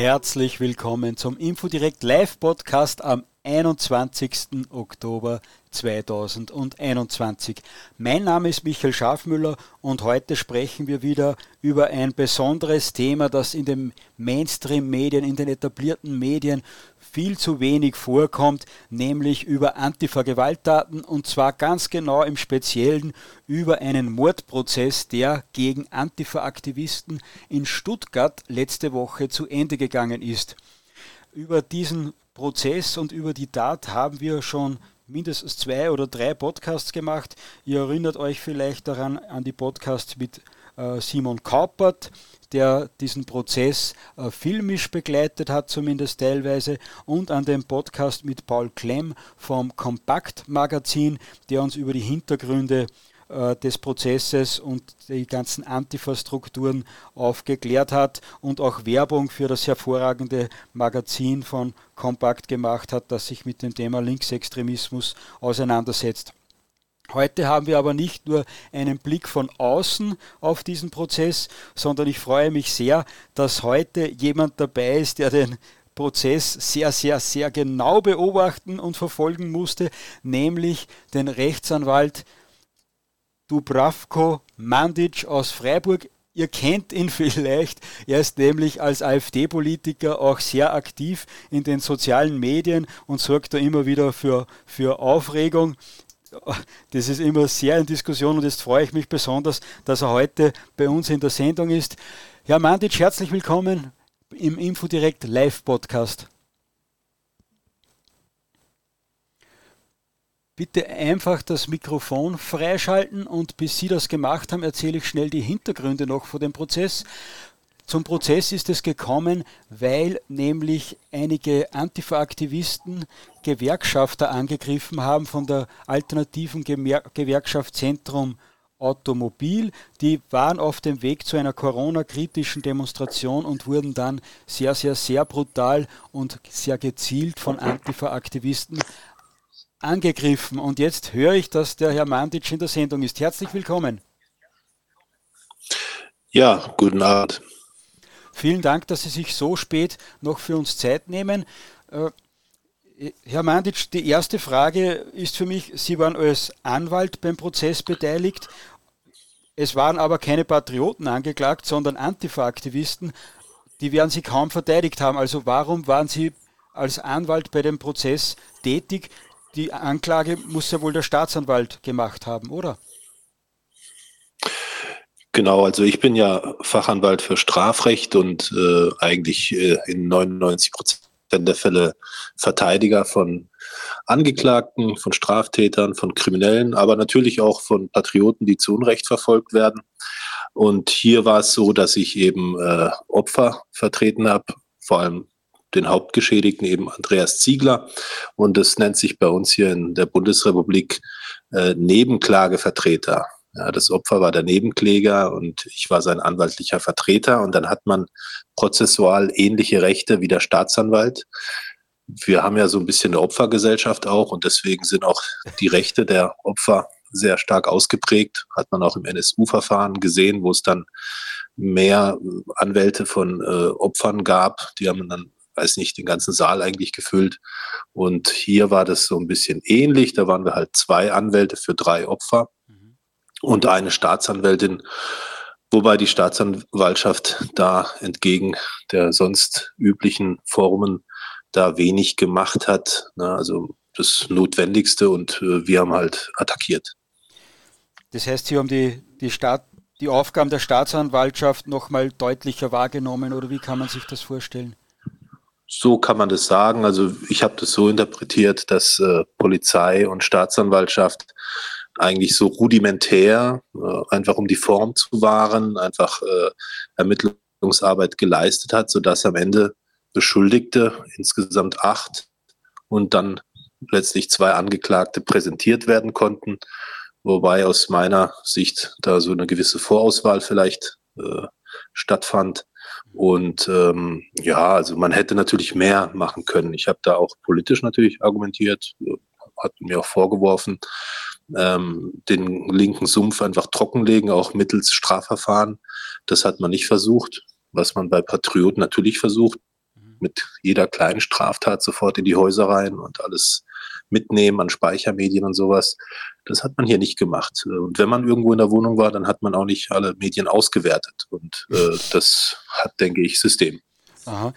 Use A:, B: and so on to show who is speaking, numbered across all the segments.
A: Herzlich willkommen zum Infodirect Live Podcast am 21. Oktober 2021. Mein Name ist Michael Schafmüller und heute sprechen wir wieder über ein besonderes Thema, das in den Mainstream-Medien, in den etablierten Medien viel zu wenig vorkommt, nämlich über Antifa-Gewalttaten und zwar ganz genau im Speziellen über einen Mordprozess, der gegen Antifa-Aktivisten in Stuttgart letzte Woche zu Ende gegangen ist. Über diesen Prozess und über die Tat haben wir schon mindestens zwei oder drei Podcasts gemacht. Ihr erinnert euch vielleicht daran an die Podcasts mit äh, Simon Kaupert, der diesen Prozess äh, filmisch begleitet hat, zumindest teilweise, und an dem Podcast mit Paul Klemm vom Kompakt Magazin, der uns über die Hintergründe äh, des Prozesses und die ganzen Antifa-Strukturen aufgeklärt hat und auch Werbung für das hervorragende Magazin von Kompakt gemacht hat, das sich mit dem Thema Linksextremismus auseinandersetzt. Heute haben wir aber nicht nur einen Blick von außen auf diesen Prozess, sondern ich freue mich sehr, dass heute jemand dabei ist, der den Prozess sehr, sehr, sehr genau beobachten und verfolgen musste, nämlich den Rechtsanwalt Dubravko Mandic aus Freiburg. Ihr kennt ihn vielleicht. Er ist nämlich als AfD-Politiker auch sehr aktiv in den sozialen Medien und sorgt da immer wieder für, für Aufregung. Das ist immer sehr in Diskussion und jetzt freue ich mich besonders, dass er heute bei uns in der Sendung ist. Herr Mandic, herzlich willkommen im Infodirect Live-Podcast. Bitte einfach das Mikrofon freischalten und bis Sie das gemacht haben, erzähle ich schnell die Hintergründe noch vor dem Prozess. Zum Prozess ist es gekommen, weil nämlich einige Antifa-Aktivisten Gewerkschafter angegriffen haben von der alternativen Gewerkschaft Zentrum Automobil. Die waren auf dem Weg zu einer Corona-kritischen Demonstration und wurden dann sehr, sehr, sehr brutal und sehr gezielt von Antifa-Aktivisten angegriffen. Und jetzt höre ich, dass der Herr Mandic in der Sendung ist. Herzlich willkommen.
B: Ja, guten Abend.
A: Vielen Dank, dass Sie sich so spät noch für uns Zeit nehmen. Äh, Herr Mandic, die erste Frage ist für mich, Sie waren als Anwalt beim Prozess beteiligt. Es waren aber keine Patrioten angeklagt, sondern Antifa-Aktivisten. Die werden Sie kaum verteidigt haben. Also warum waren Sie als Anwalt bei dem Prozess tätig? Die Anklage muss ja wohl der Staatsanwalt gemacht haben, oder?
B: Genau, also ich bin ja Fachanwalt für Strafrecht und äh, eigentlich äh, in 99 Prozent der Fälle Verteidiger von Angeklagten, von Straftätern, von Kriminellen, aber natürlich auch von Patrioten, die zu Unrecht verfolgt werden. Und hier war es so, dass ich eben äh, Opfer vertreten habe, vor allem den Hauptgeschädigten, eben Andreas Ziegler. Und das nennt sich bei uns hier in der Bundesrepublik äh, Nebenklagevertreter. Ja, das Opfer war der Nebenkläger und ich war sein anwaltlicher Vertreter. Und dann hat man prozessual ähnliche Rechte wie der Staatsanwalt. Wir haben ja so ein bisschen eine Opfergesellschaft auch und deswegen sind auch die Rechte der Opfer sehr stark ausgeprägt. Hat man auch im NSU-Verfahren gesehen, wo es dann mehr Anwälte von äh, Opfern gab. Die haben dann, weiß nicht, den ganzen Saal eigentlich gefüllt. Und hier war das so ein bisschen ähnlich. Da waren wir halt zwei Anwälte für drei Opfer und eine Staatsanwältin, wobei die Staatsanwaltschaft da entgegen der sonst üblichen Formen da wenig gemacht hat. Ne? Also das Notwendigste und äh, wir haben halt attackiert.
A: Das heißt, Sie haben die, die, Staat, die Aufgaben der Staatsanwaltschaft nochmal deutlicher wahrgenommen oder wie kann man sich das vorstellen?
B: So kann man das sagen. Also ich habe das so interpretiert, dass äh, Polizei und Staatsanwaltschaft eigentlich so rudimentär, äh, einfach um die Form zu wahren, einfach äh, Ermittlungsarbeit geleistet hat, sodass am Ende Beschuldigte, insgesamt acht, und dann letztlich zwei Angeklagte präsentiert werden konnten, wobei aus meiner Sicht da so eine gewisse Vorauswahl vielleicht äh, stattfand. Und ähm, ja, also man hätte natürlich mehr machen können. Ich habe da auch politisch natürlich argumentiert, hat mir auch vorgeworfen, ähm, den linken Sumpf einfach trockenlegen, auch mittels Strafverfahren. Das hat man nicht versucht, was man bei Patrioten natürlich versucht. mit jeder kleinen Straftat sofort in die Häuser rein und alles mitnehmen an Speichermedien und sowas. Das hat man hier nicht gemacht. Und wenn man irgendwo in der Wohnung war, dann hat man auch nicht alle Medien ausgewertet. Und äh, das hat, denke ich, System. Aha.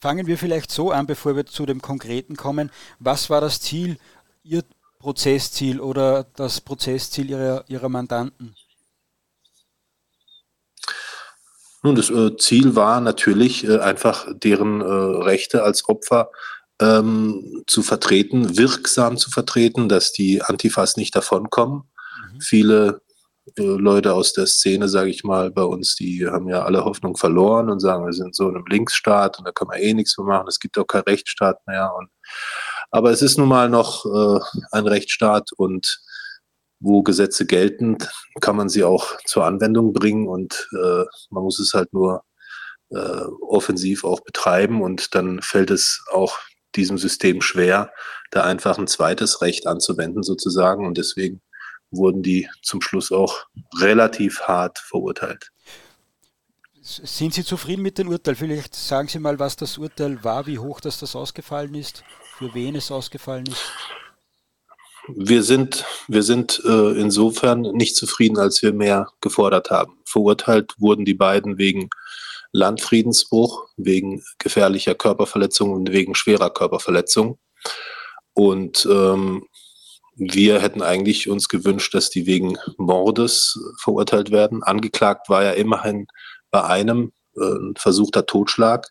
A: Fangen wir vielleicht so an, bevor wir zu dem Konkreten kommen. Was war das Ziel, Ihr Prozessziel oder das Prozessziel Ihrer, Ihrer Mandanten?
B: Nun, das äh, Ziel war natürlich äh, einfach deren äh, Rechte als Opfer ähm, zu vertreten, wirksam zu vertreten, dass die Antifas nicht davonkommen. Mhm. Viele Leute aus der Szene, sage ich mal, bei uns, die haben ja alle Hoffnung verloren und sagen, wir sind so in einem Linksstaat und da kann man eh nichts mehr machen, es gibt auch keinen Rechtsstaat mehr. Und, aber es ist nun mal noch äh, ein Rechtsstaat und wo Gesetze gelten, kann man sie auch zur Anwendung bringen und äh, man muss es halt nur äh, offensiv auch betreiben und dann fällt es auch diesem System schwer, da einfach ein zweites Recht anzuwenden sozusagen und deswegen wurden die zum Schluss auch relativ hart verurteilt.
A: Sind Sie zufrieden mit dem Urteil? Vielleicht sagen Sie mal, was das Urteil war, wie hoch das, das ausgefallen ist, für wen es ausgefallen ist.
B: Wir sind, wir sind äh, insofern nicht zufrieden, als wir mehr gefordert haben. Verurteilt wurden die beiden wegen Landfriedensbruch, wegen gefährlicher Körperverletzung und wegen schwerer Körperverletzung. Und ähm, wir hätten eigentlich uns gewünscht, dass die wegen Mordes verurteilt werden. Angeklagt war ja immerhin bei einem äh, versuchter Totschlag.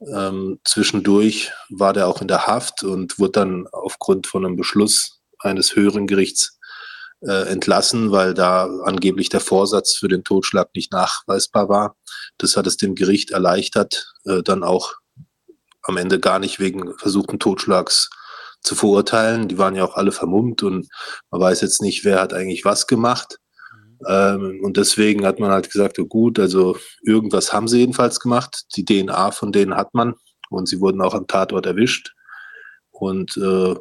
B: Ähm, zwischendurch war der auch in der Haft und wurde dann aufgrund von einem Beschluss eines höheren Gerichts äh, entlassen, weil da angeblich der Vorsatz für den Totschlag nicht nachweisbar war. Das hat es dem Gericht erleichtert, äh, dann auch am Ende gar nicht wegen versuchten Totschlags zu verurteilen. Die waren ja auch alle vermummt und man weiß jetzt nicht, wer hat eigentlich was gemacht. Ähm, und deswegen hat man halt gesagt, oh gut, also irgendwas haben sie jedenfalls gemacht. Die DNA von denen hat man und sie wurden auch am Tatort erwischt. Und äh,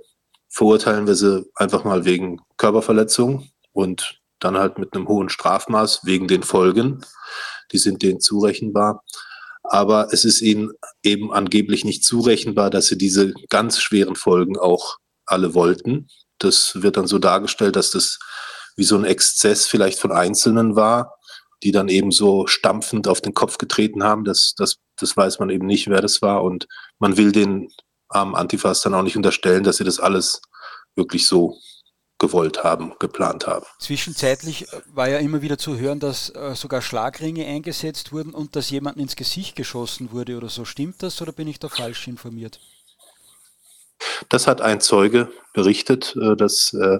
B: verurteilen wir sie einfach mal wegen Körperverletzung und dann halt mit einem hohen Strafmaß wegen den Folgen. Die sind denen zurechenbar. Aber es ist ihnen eben angeblich nicht zurechenbar, dass sie diese ganz schweren Folgen auch alle wollten. Das wird dann so dargestellt, dass das wie so ein Exzess vielleicht von Einzelnen war, die dann eben so stampfend auf den Kopf getreten haben. Das, das, das weiß man eben nicht, wer das war. Und man will den armen Antifas dann auch nicht unterstellen, dass sie das alles wirklich so gewollt haben, geplant haben.
A: Zwischenzeitlich war ja immer wieder zu hören, dass äh, sogar Schlagringe eingesetzt wurden und dass jemand ins Gesicht geschossen wurde oder so. Stimmt das oder bin ich da falsch informiert?
B: Das hat ein Zeuge berichtet, äh, dass äh,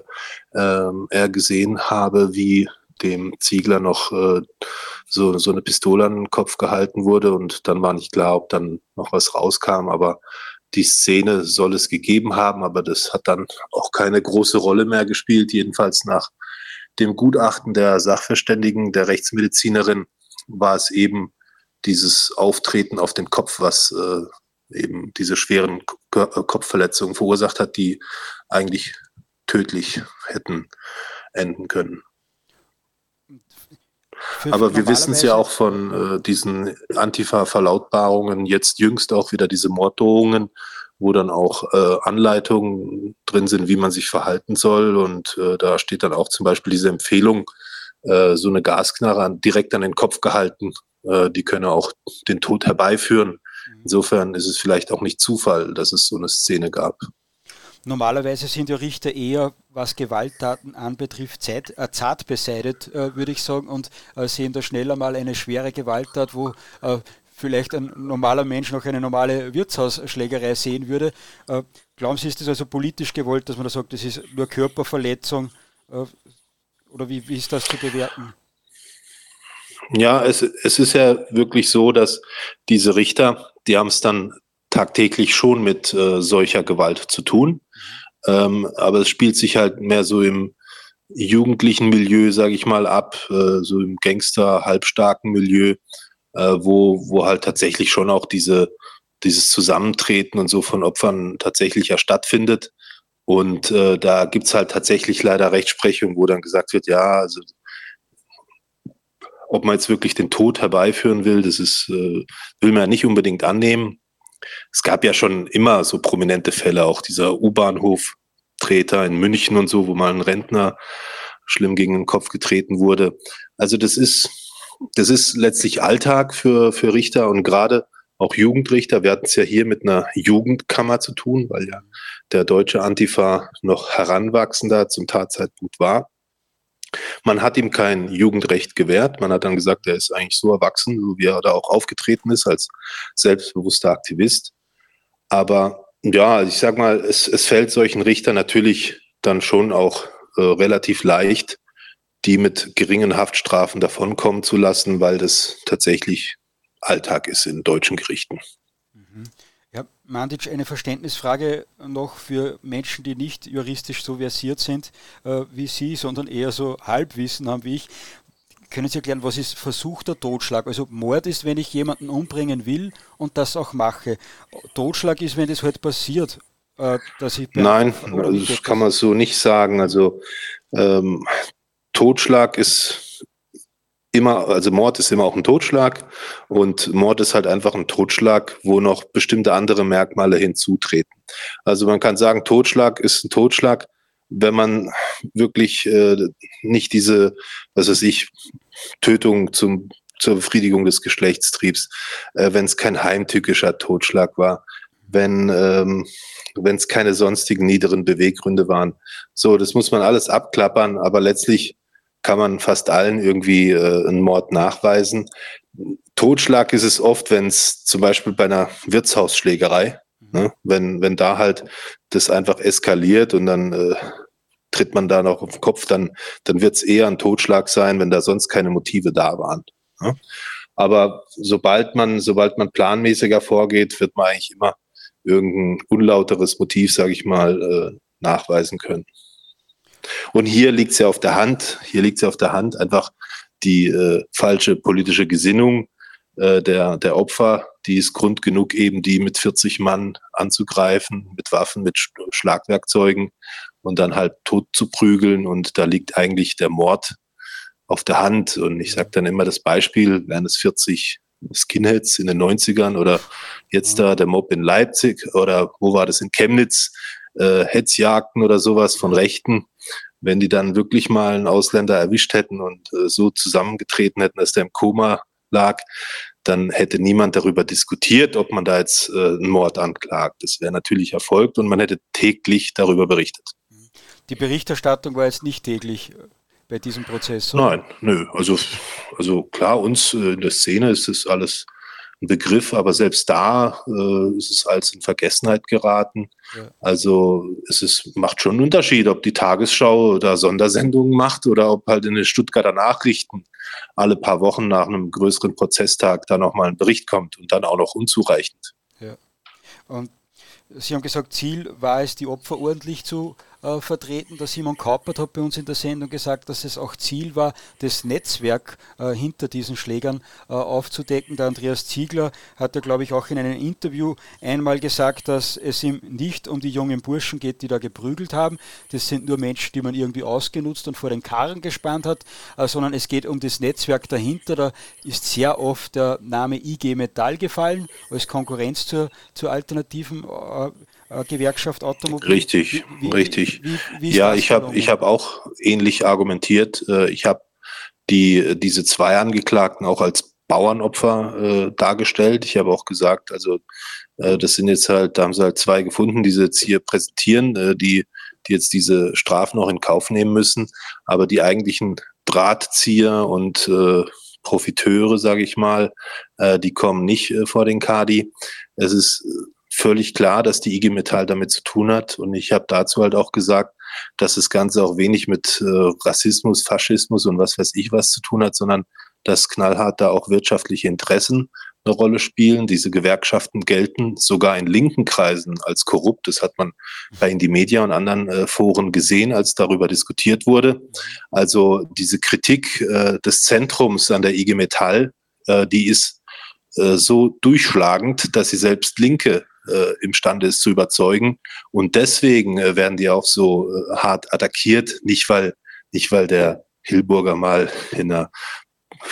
B: ähm, er gesehen habe, wie dem Ziegler noch äh, so, so eine Pistole an den Kopf gehalten wurde. Und dann war nicht klar, ob dann noch was rauskam, aber die Szene soll es gegeben haben, aber das hat dann auch keine große Rolle mehr gespielt, jedenfalls nach dem Gutachten der Sachverständigen, der Rechtsmedizinerin, war es eben dieses Auftreten auf den Kopf, was äh, eben diese schweren äh, Kopfverletzungen verursacht hat, die eigentlich tödlich hätten enden können. Aber wir wissen es ja auch von äh, diesen Antifa-Verlautbarungen, jetzt jüngst auch wieder diese Morddrohungen, wo dann auch äh, Anleitungen drin sind, wie man sich verhalten soll. Und äh, da steht dann auch zum Beispiel diese Empfehlung, äh, so eine Gasknarre direkt an den Kopf gehalten, äh, die könne auch den Tod herbeiführen. Mhm. Insofern ist es vielleicht auch nicht Zufall, dass es so eine Szene gab.
A: Normalerweise sind ja Richter eher, was Gewalttaten anbetrifft, zart, äh, zart beseitigt, äh, würde ich sagen, und äh, sehen da schneller mal eine schwere Gewalttat, wo äh, vielleicht ein normaler Mensch noch eine normale Wirtshausschlägerei sehen würde. Äh, glauben Sie, ist das also politisch gewollt, dass man da sagt, das ist nur Körperverletzung? Äh, oder wie, wie ist das zu bewerten?
B: Ja, es, es ist ja wirklich so, dass diese Richter, die haben es dann tagtäglich schon mit äh, solcher Gewalt zu tun. Ähm, aber es spielt sich halt mehr so im jugendlichen Milieu, sage ich mal, ab, äh, so im Gangster, halbstarken Milieu, äh, wo, wo halt tatsächlich schon auch diese, dieses Zusammentreten und so von Opfern tatsächlich ja stattfindet. Und äh, da gibt's halt tatsächlich leider Rechtsprechung, wo dann gesagt wird, ja, also ob man jetzt wirklich den Tod herbeiführen will, das ist, äh, will man nicht unbedingt annehmen. Es gab ja schon immer so prominente Fälle, auch dieser U-Bahnhof-Treter in München und so, wo mal ein Rentner schlimm gegen den Kopf getreten wurde. Also das ist, das ist letztlich Alltag für, für Richter und gerade auch Jugendrichter. Wir hatten es ja hier mit einer Jugendkammer zu tun, weil ja der deutsche Antifa noch heranwachsender zum Tatzeitpunkt war. Man hat ihm kein Jugendrecht gewährt. Man hat dann gesagt, er ist eigentlich so erwachsen, so wie er da auch aufgetreten ist als selbstbewusster Aktivist. Aber ja, ich sag mal, es, es fällt solchen Richtern natürlich dann schon auch äh, relativ leicht, die mit geringen Haftstrafen davonkommen zu lassen, weil das tatsächlich Alltag ist in deutschen Gerichten.
A: Mandic, eine Verständnisfrage noch für Menschen, die nicht juristisch so versiert sind äh, wie Sie, sondern eher so Halbwissen haben wie ich. Können Sie erklären, was ist versuchter Totschlag? Also Mord ist, wenn ich jemanden umbringen will und das auch mache. Totschlag ist, wenn das halt passiert.
B: Äh, dass ich Nein, also das kann man so nicht sagen. Also ähm, Totschlag ist immer, also Mord ist immer auch ein Totschlag und Mord ist halt einfach ein Totschlag, wo noch bestimmte andere Merkmale hinzutreten. Also man kann sagen, Totschlag ist ein Totschlag, wenn man wirklich äh, nicht diese, was weiß ich, Tötung zum, zur Befriedigung des Geschlechtstriebs, äh, wenn es kein heimtückischer Totschlag war, wenn ähm, wenn es keine sonstigen niederen Beweggründe waren. So, das muss man alles abklappern, aber letztlich kann man fast allen irgendwie äh, einen Mord nachweisen. Totschlag ist es oft, wenn es zum Beispiel bei einer Wirtshausschlägerei, ne, wenn, wenn da halt das einfach eskaliert und dann äh, tritt man da noch auf den Kopf, dann, dann wird es eher ein Totschlag sein, wenn da sonst keine Motive da waren. Ne? Aber sobald man, sobald man planmäßiger vorgeht, wird man eigentlich immer irgendein unlauteres Motiv, sage ich mal, äh, nachweisen können. Und hier liegt es ja auf der Hand, hier liegt es ja auf der Hand, einfach die äh, falsche politische Gesinnung äh, der, der Opfer, die ist Grund genug, eben die mit 40 Mann anzugreifen, mit Waffen, mit Schlagwerkzeugen und dann halt tot zu prügeln. Und da liegt eigentlich der Mord auf der Hand. Und ich sage dann immer das Beispiel, wären es 40 Skinheads in den 90ern oder jetzt da der Mob in Leipzig oder wo war das in Chemnitz, äh, Hetzjagden oder sowas von Rechten, wenn die dann wirklich mal einen Ausländer erwischt hätten und äh, so zusammengetreten hätten, dass der im Koma lag, dann hätte niemand darüber diskutiert, ob man da jetzt äh, einen Mord anklagt. Das wäre natürlich erfolgt und man hätte täglich darüber berichtet.
A: Die Berichterstattung war jetzt nicht täglich äh, bei diesem Prozess?
B: Oder? Nein, nö. Also, also klar, uns äh, in der Szene ist das alles Begriff, aber selbst da äh, ist es als in Vergessenheit geraten. Ja. Also es ist, macht schon einen Unterschied, ob die Tagesschau oder Sondersendungen macht oder ob halt in den Stuttgarter Nachrichten alle paar Wochen nach einem größeren Prozesstag da nochmal ein Bericht kommt und dann auch noch unzureichend.
A: Ja. Und Sie haben gesagt, Ziel war es, die Opfer ordentlich zu äh, vertreten. Der Simon Kaupert hat bei uns in der Sendung gesagt, dass es auch Ziel war, das Netzwerk äh, hinter diesen Schlägern äh, aufzudecken. Der Andreas Ziegler hat ja, glaube ich, auch in einem Interview einmal gesagt, dass es ihm nicht um die jungen Burschen geht, die da geprügelt haben. Das sind nur Menschen, die man irgendwie ausgenutzt und vor den Karren gespannt hat, äh, sondern es geht um das Netzwerk dahinter. Da ist sehr oft der Name IG Metall gefallen als Konkurrenz zur, zur alternativen äh, Gewerkschaft Automobil.
B: Richtig, wie, richtig. Wie, wie, ja, ich habe ich habe auch ähnlich argumentiert. Äh, ich habe die diese zwei Angeklagten auch als Bauernopfer äh, dargestellt. Ich habe auch gesagt, also äh, das sind jetzt halt, da haben sie halt zwei gefunden, die sie jetzt hier präsentieren, äh, die die jetzt diese Strafen noch in Kauf nehmen müssen, aber die eigentlichen Drahtzieher und äh, Profiteure, sage ich mal, äh, die kommen nicht äh, vor den Kadi. Es ist völlig klar, dass die IG Metall damit zu tun hat. Und ich habe dazu halt auch gesagt, dass das Ganze auch wenig mit äh, Rassismus, Faschismus und was weiß ich was zu tun hat, sondern dass knallhart da auch wirtschaftliche Interessen eine Rolle spielen. Diese Gewerkschaften gelten sogar in linken Kreisen als korrupt. Das hat man bei Indymedia und anderen äh, Foren gesehen, als darüber diskutiert wurde. Also diese Kritik äh, des Zentrums an der IG Metall, äh, die ist äh, so durchschlagend, dass sie selbst Linke äh, imstande ist zu überzeugen. Und deswegen äh, werden die auch so äh, hart attackiert, nicht weil, nicht weil der Hilburger mal in einer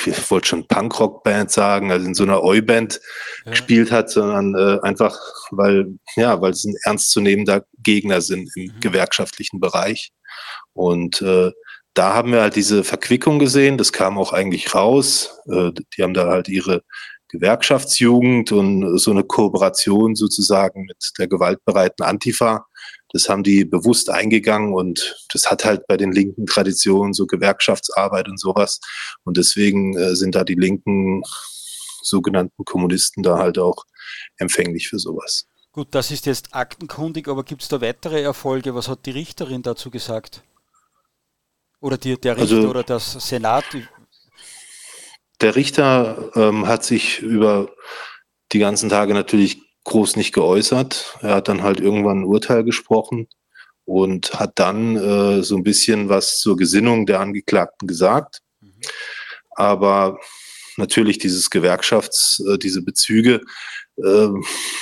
B: ich wollte schon Punkrock-Band sagen, also in so einer Oi-Band ja. gespielt hat, sondern äh, einfach, weil, ja, weil es ein ernstzunehmender Gegner sind im mhm. gewerkschaftlichen Bereich. Und äh, da haben wir halt diese Verquickung gesehen, das kam auch eigentlich raus. Äh, die haben da halt ihre Gewerkschaftsjugend und so eine Kooperation sozusagen mit der gewaltbereiten Antifa. Das haben die bewusst eingegangen und das hat halt bei den linken Traditionen so Gewerkschaftsarbeit und sowas. Und deswegen äh, sind da die linken sogenannten Kommunisten da halt auch empfänglich für sowas.
A: Gut, das ist jetzt aktenkundig, aber gibt es da weitere Erfolge? Was hat die Richterin dazu gesagt? Oder die, der Richter also, oder das Senat?
B: Der Richter ähm, hat sich über die ganzen Tage natürlich groß nicht geäußert. Er hat dann halt irgendwann ein Urteil gesprochen und hat dann äh, so ein bisschen was zur Gesinnung der Angeklagten gesagt. Mhm. Aber natürlich dieses Gewerkschafts, äh, diese Bezüge, äh,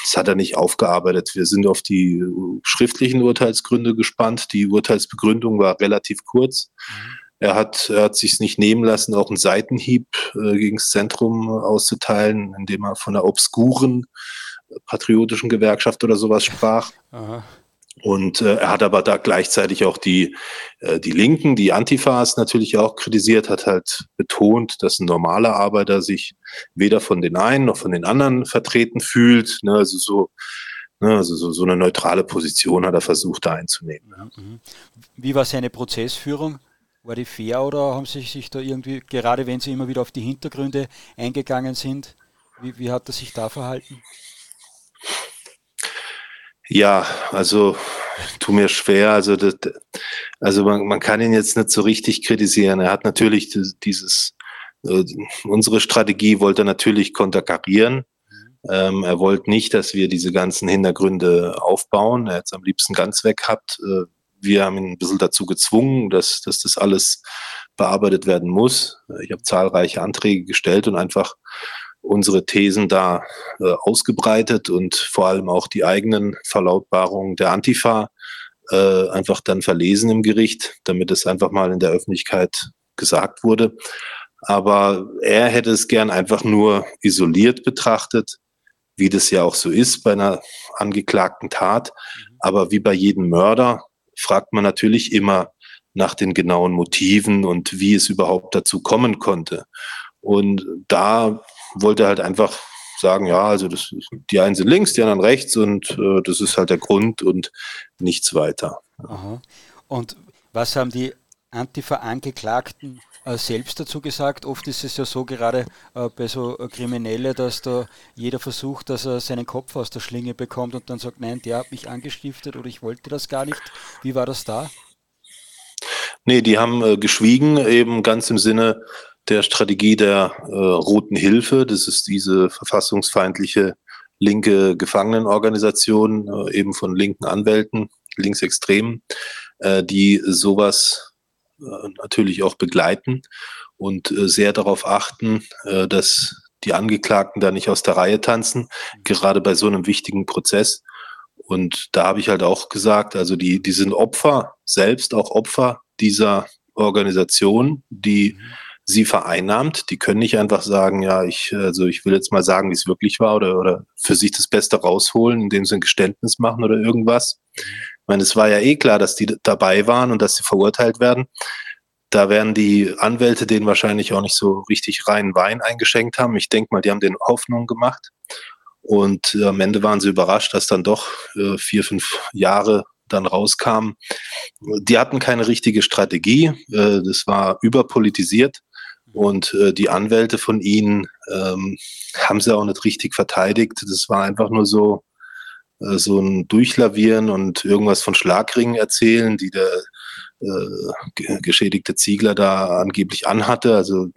B: das hat er nicht aufgearbeitet. Wir sind auf die schriftlichen Urteilsgründe gespannt. Die Urteilsbegründung war relativ kurz. Mhm. Er hat, er hat sich nicht nehmen lassen, auch einen Seitenhieb äh, gegen das Zentrum auszuteilen, indem er von einer obskuren patriotischen Gewerkschaft oder sowas sprach. Aha. Und äh, er hat aber da gleichzeitig auch die, äh, die Linken, die Antifas natürlich auch kritisiert, hat halt betont, dass ein normaler Arbeiter sich weder von den einen noch von den anderen vertreten fühlt. Ne? Also so, ne? also so, so eine neutrale Position hat er versucht da einzunehmen. Mhm.
A: Wie war seine Prozessführung? War die fair oder haben Sie sich da irgendwie, gerade wenn Sie immer wieder auf die Hintergründe eingegangen sind, wie, wie hat er sich da verhalten?
B: Ja, also tu mir schwer. Also, das, also man, man kann ihn jetzt nicht so richtig kritisieren. Er hat natürlich dieses, äh, unsere Strategie wollte er natürlich konterkarieren. Ähm, er wollte nicht, dass wir diese ganzen Hintergründe aufbauen. Er hat es am liebsten ganz weg gehabt. Äh, wir haben ihn ein bisschen dazu gezwungen, dass, dass das alles bearbeitet werden muss. Ich habe zahlreiche Anträge gestellt und einfach unsere Thesen da äh, ausgebreitet und vor allem auch die eigenen Verlautbarungen der Antifa äh, einfach dann verlesen im Gericht, damit es einfach mal in der Öffentlichkeit gesagt wurde. Aber er hätte es gern einfach nur isoliert betrachtet, wie das ja auch so ist bei einer angeklagten Tat. Aber wie bei jedem Mörder fragt man natürlich immer nach den genauen Motiven und wie es überhaupt dazu kommen konnte. Und da wollte halt einfach sagen, ja, also das, die einen sind links, die anderen rechts und äh, das ist halt der Grund und nichts weiter.
A: Aha. Und was haben die Antifa-Angeklagten selbst dazu gesagt? Oft ist es ja so, gerade äh, bei so äh, Kriminelle, dass da jeder versucht, dass er seinen Kopf aus der Schlinge bekommt und dann sagt, nein, der hat mich angestiftet oder ich wollte das gar nicht. Wie war das da?
B: Nee, die haben äh, geschwiegen, eben ganz im Sinne, der Strategie der äh, Roten Hilfe. Das ist diese verfassungsfeindliche linke Gefangenenorganisation, äh, eben von linken Anwälten, Linksextremen, äh, die sowas äh, natürlich auch begleiten und äh, sehr darauf achten, äh, dass die Angeklagten da nicht aus der Reihe tanzen, gerade bei so einem wichtigen Prozess. Und da habe ich halt auch gesagt, also die, die sind Opfer, selbst auch Opfer dieser Organisation, die sie vereinnahmt. Die können nicht einfach sagen, ja, ich, also ich will jetzt mal sagen, wie es wirklich war oder, oder für sich das Beste rausholen, indem sie ein Geständnis machen oder irgendwas. Meine, es war ja eh klar, dass die dabei waren und dass sie verurteilt werden. Da werden die Anwälte denen wahrscheinlich auch nicht so richtig reinen Wein eingeschenkt haben. Ich denke mal, die haben den Hoffnung gemacht. Und äh, am Ende waren sie überrascht, dass dann doch äh, vier, fünf Jahre dann rauskamen. Die hatten keine richtige Strategie. Äh, das war überpolitisiert. Und äh, die Anwälte von ihnen ähm, haben sie auch nicht richtig verteidigt. Das war einfach nur so, äh, so ein Durchlavieren und irgendwas von Schlagringen erzählen, die der äh, geschädigte Ziegler da angeblich anhatte. Also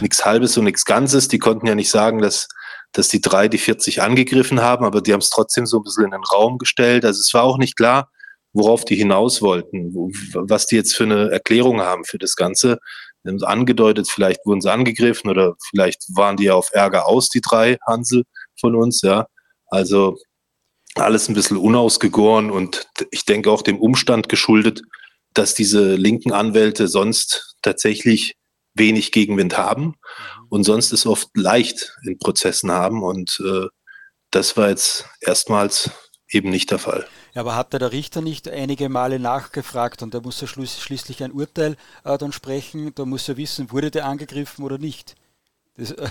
B: nichts Halbes und nichts Ganzes. Die konnten ja nicht sagen, dass, dass die drei die 40 angegriffen haben, aber die haben es trotzdem so ein bisschen in den Raum gestellt. Also es war auch nicht klar, worauf die hinaus wollten, was die jetzt für eine Erklärung haben für das Ganze haben sie angedeutet, vielleicht wurden sie angegriffen oder vielleicht waren die ja auf Ärger aus, die drei Hansel von uns, ja. Also alles ein bisschen unausgegoren und ich denke auch dem Umstand geschuldet, dass diese linken Anwälte sonst tatsächlich wenig Gegenwind haben mhm. und sonst es oft leicht in Prozessen haben. Und äh, das war jetzt erstmals eben nicht der Fall.
A: Ja, aber hat der Richter nicht einige Male nachgefragt und da muss er schließlich ein Urteil äh, dann sprechen, da muss er wissen, wurde der angegriffen oder nicht. Das, äh,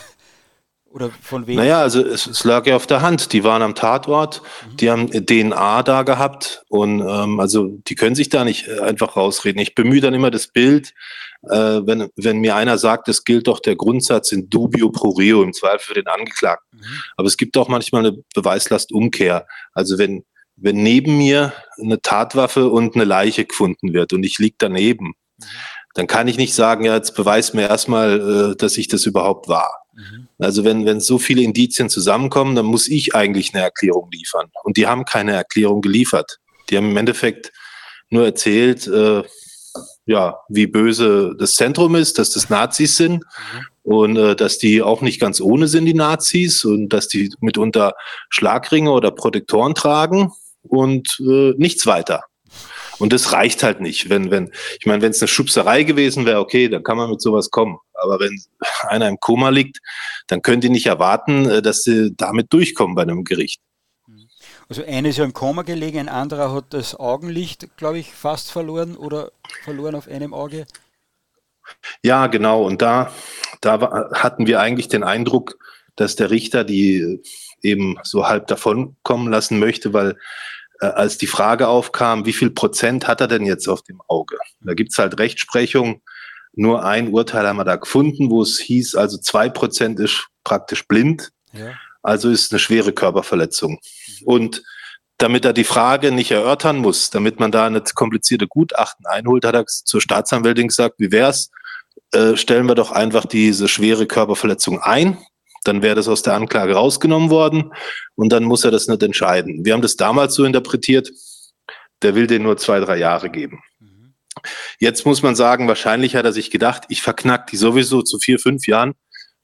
B: oder von wem? Naja, also es, es, lag ja auf der Hand. Die waren am Tatort, mhm. die haben DNA da gehabt und ähm, also die können sich da nicht äh, einfach rausreden. Ich bemühe dann immer das Bild, äh, wenn, wenn mir einer sagt, es gilt doch der Grundsatz in dubio pro reo, im Zweifel für den Angeklagten. Mhm. Aber es gibt auch manchmal eine Beweislastumkehr. Also wenn, wenn neben mir eine Tatwaffe und eine Leiche gefunden wird und ich lieg daneben, mhm. dann kann ich nicht sagen, ja, jetzt beweis mir erstmal, äh, dass ich das überhaupt war. Mhm. Also wenn, wenn so viele Indizien zusammenkommen, dann muss ich eigentlich eine Erklärung liefern. Und die haben keine Erklärung geliefert. Die haben im Endeffekt nur erzählt, äh, ja, wie böse das Zentrum ist, dass das Nazis sind mhm. und äh, dass die auch nicht ganz ohne sind, die Nazis, und dass die mitunter Schlagringe oder Protektoren tragen und äh, nichts weiter. Und das reicht halt nicht. Wenn, wenn, ich meine, wenn es eine Schubserei gewesen wäre, okay, dann kann man mit sowas kommen. Aber wenn einer im Koma liegt, dann können die nicht erwarten, äh, dass sie damit durchkommen bei einem Gericht.
A: Also einer ist ja im Koma gelegen, ein anderer hat das Augenlicht, glaube ich, fast verloren oder verloren auf einem Auge.
B: Ja, genau. Und da, da hatten wir eigentlich den Eindruck, dass der Richter die eben so halb davon kommen lassen möchte, weil äh, als die Frage aufkam, wie viel Prozent hat er denn jetzt auf dem Auge? Da gibt's halt Rechtsprechung. Nur ein Urteil haben wir da gefunden, wo es hieß, also zwei Prozent ist praktisch blind. Ja. Also ist eine schwere Körperverletzung. Und damit er die Frage nicht erörtern muss, damit man da eine komplizierte Gutachten einholt, hat er zur Staatsanwältin gesagt, wie wär's? Äh, stellen wir doch einfach diese schwere Körperverletzung ein dann wäre das aus der Anklage rausgenommen worden und dann muss er das nicht entscheiden. Wir haben das damals so interpretiert, der will den nur zwei, drei Jahre geben. Jetzt muss man sagen, wahrscheinlich hat er sich gedacht, ich verknack die sowieso zu vier, fünf Jahren.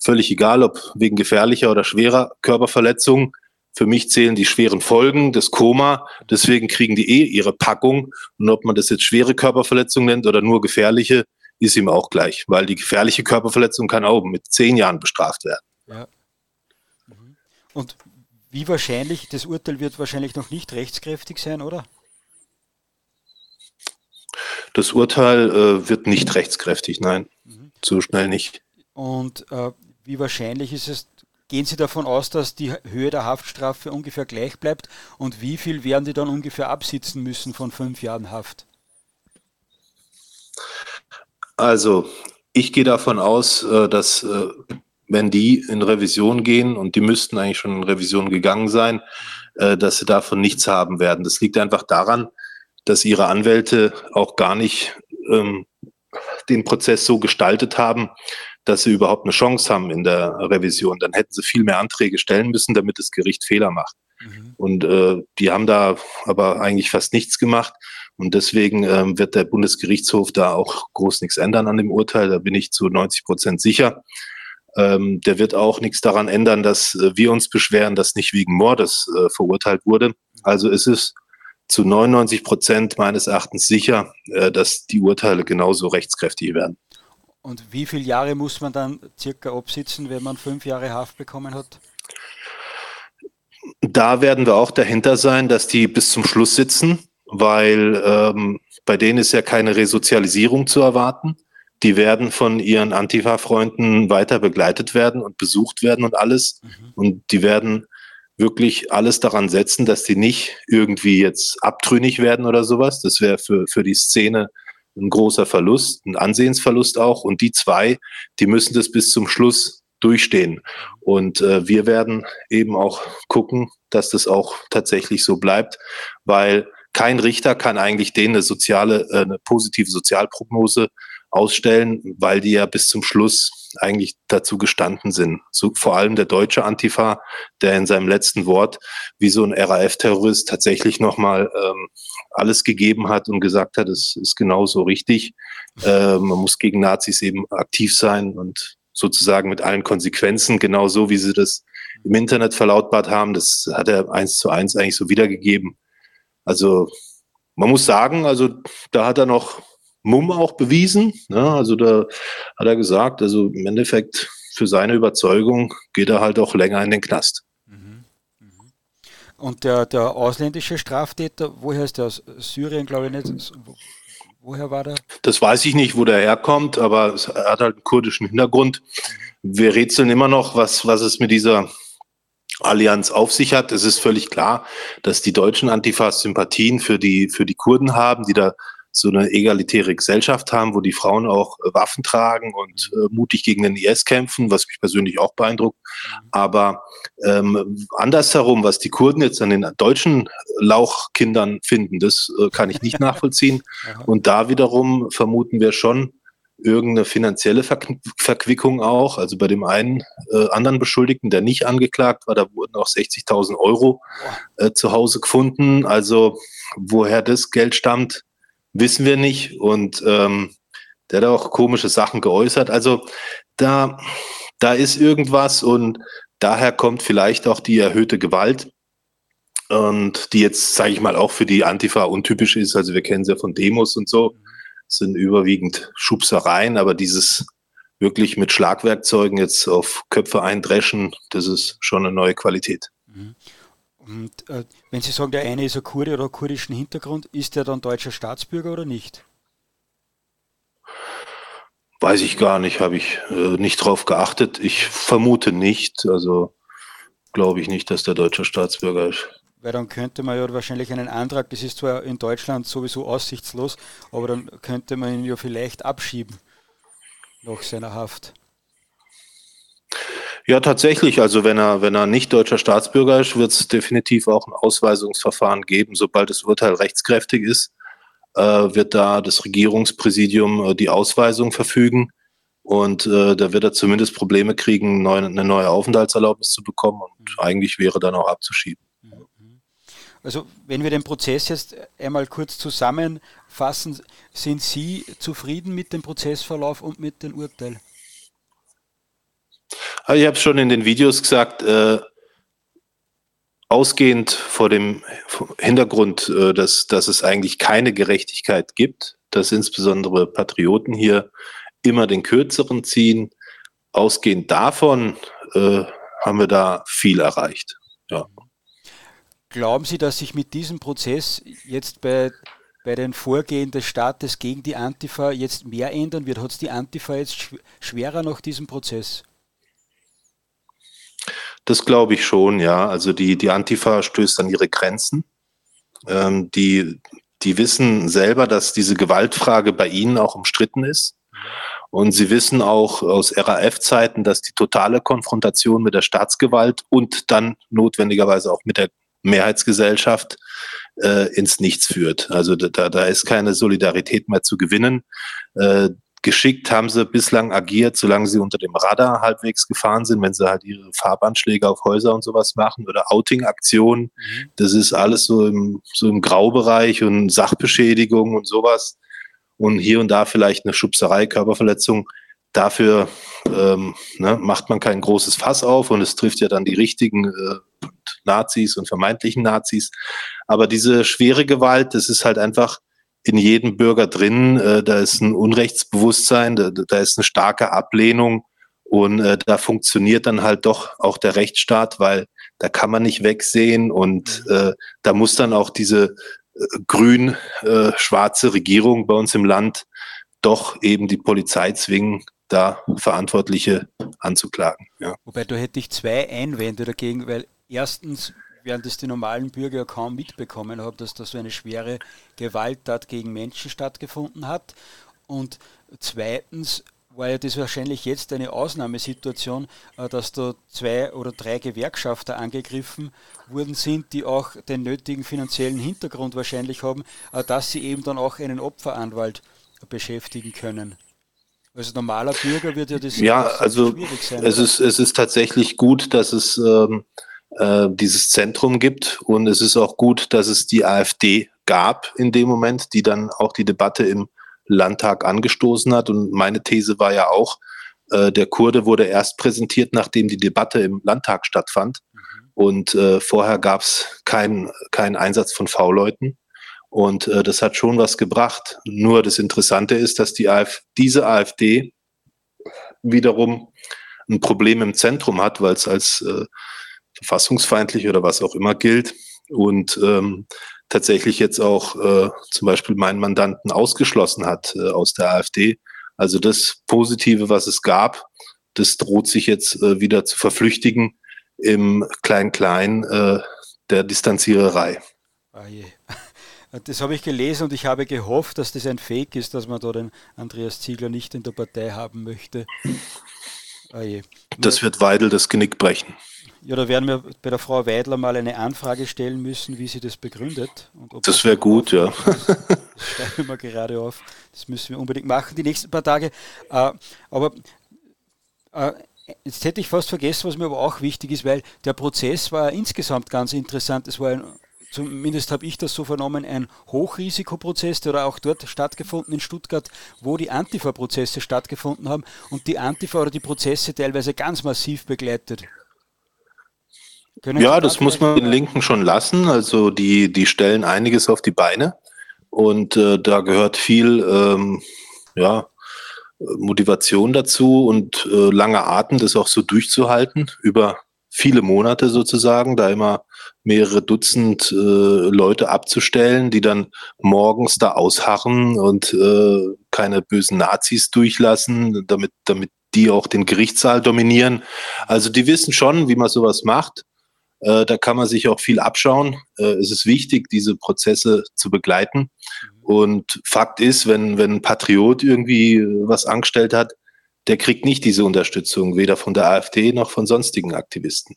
B: Völlig egal, ob wegen gefährlicher oder schwerer Körperverletzung. Für mich zählen die schweren Folgen, das Koma. Deswegen kriegen die eh ihre Packung. Und ob man das jetzt schwere Körperverletzung nennt oder nur gefährliche, ist ihm auch gleich. Weil die gefährliche Körperverletzung kann auch mit zehn Jahren bestraft werden. Ja.
A: Mhm. Und wie wahrscheinlich, das Urteil wird wahrscheinlich noch nicht rechtskräftig sein, oder?
B: Das Urteil äh, wird nicht rechtskräftig, nein. Mhm. So schnell nicht.
A: Und äh, wie wahrscheinlich ist es, gehen Sie davon aus, dass die Höhe der Haftstrafe ungefähr gleich bleibt? Und wie viel werden die dann ungefähr absitzen müssen von fünf Jahren Haft?
B: Also, ich gehe davon aus, äh, dass äh, wenn die in Revision gehen, und die müssten eigentlich schon in Revision gegangen sein, äh, dass sie davon nichts haben werden. Das liegt einfach daran, dass ihre Anwälte auch gar nicht ähm, den Prozess so gestaltet haben, dass sie überhaupt eine Chance haben in der Revision. Dann hätten sie viel mehr Anträge stellen müssen, damit das Gericht Fehler macht. Mhm. Und äh, die haben da aber eigentlich fast nichts gemacht. Und deswegen ähm, wird der Bundesgerichtshof da auch groß nichts ändern an dem Urteil. Da bin ich zu 90 Prozent sicher. Ähm, der wird auch nichts daran ändern, dass äh, wir uns beschweren, dass nicht wegen Mordes äh, verurteilt wurde. Also ist es zu 99 Prozent meines Erachtens sicher, äh, dass die Urteile genauso rechtskräftig werden.
A: Und wie viele Jahre muss man dann circa absitzen, wenn man fünf Jahre Haft bekommen hat?
B: Da werden wir auch dahinter sein, dass die bis zum Schluss sitzen, weil ähm, bei denen ist ja keine Resozialisierung zu erwarten die werden von ihren Antifa-Freunden weiter begleitet werden und besucht werden und alles. Mhm. Und die werden wirklich alles daran setzen, dass die nicht irgendwie jetzt abtrünnig werden oder sowas. Das wäre für, für die Szene ein großer Verlust, ein Ansehensverlust auch. Und die zwei, die müssen das bis zum Schluss durchstehen. Und äh, wir werden eben auch gucken, dass das auch tatsächlich so bleibt, weil kein Richter kann eigentlich denen eine soziale, äh, eine positive Sozialprognose ausstellen, weil die ja bis zum Schluss eigentlich dazu gestanden sind. So, vor allem der deutsche Antifa, der in seinem letzten Wort wie so ein RAF-Terrorist tatsächlich nochmal ähm, alles gegeben hat und gesagt hat, es ist genauso richtig. Äh, man muss gegen Nazis eben aktiv sein und sozusagen mit allen Konsequenzen, genauso wie sie das im Internet verlautbart haben. Das hat er eins zu eins eigentlich so wiedergegeben. Also man muss sagen, also da hat er noch Mumm auch bewiesen. Ne? Also da hat er gesagt, also im Endeffekt für seine Überzeugung geht er halt auch länger in den Knast. Mhm.
A: Mhm. Und der, der ausländische Straftäter, woher ist der aus Syrien, glaube ich nicht? Woher war der?
B: Das weiß ich nicht, wo der herkommt, aber er hat halt einen kurdischen Hintergrund. Wir rätseln immer noch, was, was es mit dieser Allianz auf sich hat. Es ist völlig klar, dass die deutschen Antifas Sympathien für die, für die Kurden haben, die da so eine egalitäre Gesellschaft haben, wo die Frauen auch äh, Waffen tragen und äh, mutig gegen den IS kämpfen, was mich persönlich auch beeindruckt. Aber ähm, andersherum, was die Kurden jetzt an den deutschen Lauchkindern finden, das äh, kann ich nicht nachvollziehen. Und da wiederum vermuten wir schon, irgendeine finanzielle Ver Verquickung auch. Also bei dem einen äh, anderen Beschuldigten, der nicht angeklagt war, da wurden auch 60.000 Euro äh, zu Hause gefunden. Also woher das Geld stammt, wissen wir nicht. Und ähm, der hat auch komische Sachen geäußert. Also da, da ist irgendwas und daher kommt vielleicht auch die erhöhte Gewalt. Und die jetzt, sage ich mal, auch für die Antifa untypisch ist. Also wir kennen sie ja von Demos und so sind überwiegend Schubsereien, aber dieses wirklich mit Schlagwerkzeugen jetzt auf Köpfe eindreschen, das ist schon eine neue Qualität. Mhm.
A: Und äh, wenn Sie sagen, der eine ist ein Kurde oder kurdischen Hintergrund, ist der dann deutscher Staatsbürger oder nicht?
B: Weiß ich gar nicht, habe ich äh, nicht drauf geachtet. Ich vermute nicht, also glaube ich nicht, dass der deutscher Staatsbürger ist.
A: Weil dann könnte man ja wahrscheinlich einen Antrag, das ist zwar in Deutschland sowieso aussichtslos, aber dann könnte man ihn ja vielleicht abschieben nach seiner Haft.
B: Ja, tatsächlich. Also wenn er, wenn er nicht deutscher Staatsbürger ist, wird es definitiv auch ein Ausweisungsverfahren geben. Sobald das Urteil rechtskräftig ist, äh, wird da das Regierungspräsidium äh, die Ausweisung verfügen. Und äh, da wird er zumindest Probleme kriegen, neu, eine neue Aufenthaltserlaubnis zu bekommen. Und mhm. eigentlich wäre dann auch abzuschieben.
A: Also wenn wir den Prozess jetzt einmal kurz zusammenfassen, sind Sie zufrieden mit dem Prozessverlauf und mit dem Urteil?
B: Ah, ich habe es schon in den Videos gesagt, äh, ausgehend vor dem Hintergrund, äh, dass, dass es eigentlich keine Gerechtigkeit gibt, dass insbesondere Patrioten hier immer den Kürzeren ziehen, ausgehend davon äh, haben wir da viel erreicht. Ja.
A: Glauben Sie, dass sich mit diesem Prozess jetzt bei, bei den Vorgehen des Staates gegen die Antifa jetzt mehr ändern wird? Hat es die Antifa jetzt schwerer nach diesem Prozess?
B: Das glaube ich schon, ja. Also die, die Antifa stößt an ihre Grenzen. Ähm, die, die wissen selber, dass diese Gewaltfrage bei ihnen auch umstritten ist. Und sie wissen auch aus RAF-Zeiten, dass die totale Konfrontation mit der Staatsgewalt und dann notwendigerweise auch mit der Mehrheitsgesellschaft äh, ins Nichts führt. Also da, da ist keine Solidarität mehr zu gewinnen. Äh, geschickt haben sie bislang agiert, solange sie unter dem Radar halbwegs gefahren sind, wenn sie halt ihre Farbanschläge auf Häuser und sowas machen oder Outing-Aktionen. Mhm. Das ist alles so im, so im Graubereich und Sachbeschädigung und sowas. Und hier und da vielleicht eine Schubserei, Körperverletzung. Dafür ähm, ne, macht man kein großes Fass auf und es trifft ja dann die richtigen äh, Nazis und vermeintlichen Nazis. Aber diese schwere Gewalt, das ist halt einfach in jedem Bürger drin. Äh, da ist ein Unrechtsbewusstsein, da, da ist eine starke Ablehnung und äh, da funktioniert dann halt doch auch der Rechtsstaat, weil da kann man nicht wegsehen und mhm. äh, da muss dann auch diese äh, grün-schwarze äh, Regierung bei uns im Land doch eben die Polizei zwingen, da Verantwortliche anzuklagen. Ja.
A: Wobei da hätte ich zwei Einwände dagegen, weil erstens während das die normalen Bürger kaum mitbekommen haben, dass da so eine schwere Gewalttat gegen Menschen stattgefunden hat. Und zweitens war ja das wahrscheinlich jetzt eine Ausnahmesituation, äh, dass da zwei oder drei Gewerkschafter angegriffen worden sind, die auch den nötigen finanziellen Hintergrund wahrscheinlich haben, äh, dass sie eben dann auch einen Opferanwalt beschäftigen können. Also normaler Bürger wird ja das
B: ja, also schwierig sein. Es ist, es ist tatsächlich gut, dass es ähm, äh, dieses Zentrum gibt. Und es ist auch gut, dass es die AfD gab in dem Moment, die dann auch die Debatte im Landtag angestoßen hat. Und meine These war ja auch, äh, der Kurde wurde erst präsentiert, nachdem die Debatte im Landtag stattfand. Mhm. Und äh, vorher gab es keinen kein Einsatz von V-Leuten. Und äh, das hat schon was gebracht. Nur das Interessante ist, dass die AfD, diese AfD wiederum ein Problem im Zentrum hat, weil es als äh, verfassungsfeindlich oder was auch immer gilt und ähm, tatsächlich jetzt auch äh, zum Beispiel meinen Mandanten ausgeschlossen hat äh, aus der AfD. Also das Positive, was es gab, das droht sich jetzt äh, wieder zu verflüchtigen im Klein-Klein äh, der Distanziererei.
A: Oh je. Das habe ich gelesen und ich habe gehofft, dass das ein Fake ist, dass man da den Andreas Ziegler nicht in der Partei haben möchte.
B: Oh das wird Weidel das Genick brechen.
A: Ja, da werden wir bei der Frau Weidler mal eine Anfrage stellen müssen, wie sie das begründet.
B: das wäre gut, ja.
A: Das, schreiben wir gerade auf. Das müssen wir unbedingt machen, die nächsten paar Tage. Äh, aber äh, jetzt hätte ich fast vergessen, was mir aber auch wichtig ist, weil der Prozess war insgesamt ganz interessant. Es war ein zumindest habe ich das so vernommen, ein Hochrisikoprozess, der auch dort stattgefunden in Stuttgart, wo die Antifa-Prozesse stattgefunden haben und die Antifa oder die Prozesse teilweise ganz massiv begleitet.
B: Können ja, das muss man den Linken schon lassen. Also die, die stellen einiges auf die Beine und äh, da gehört viel ähm, ja, Motivation dazu und äh, langer Atem, das auch so durchzuhalten über viele Monate sozusagen, da immer mehrere Dutzend äh, Leute abzustellen, die dann morgens da ausharren und äh, keine bösen Nazis durchlassen, damit, damit die auch den Gerichtssaal dominieren. Also die wissen schon, wie man sowas macht. Äh, da kann man sich auch viel abschauen. Äh, es ist wichtig, diese Prozesse zu begleiten. Und Fakt ist, wenn, wenn ein Patriot irgendwie was angestellt hat, der kriegt nicht diese Unterstützung, weder von der AfD noch von sonstigen Aktivisten.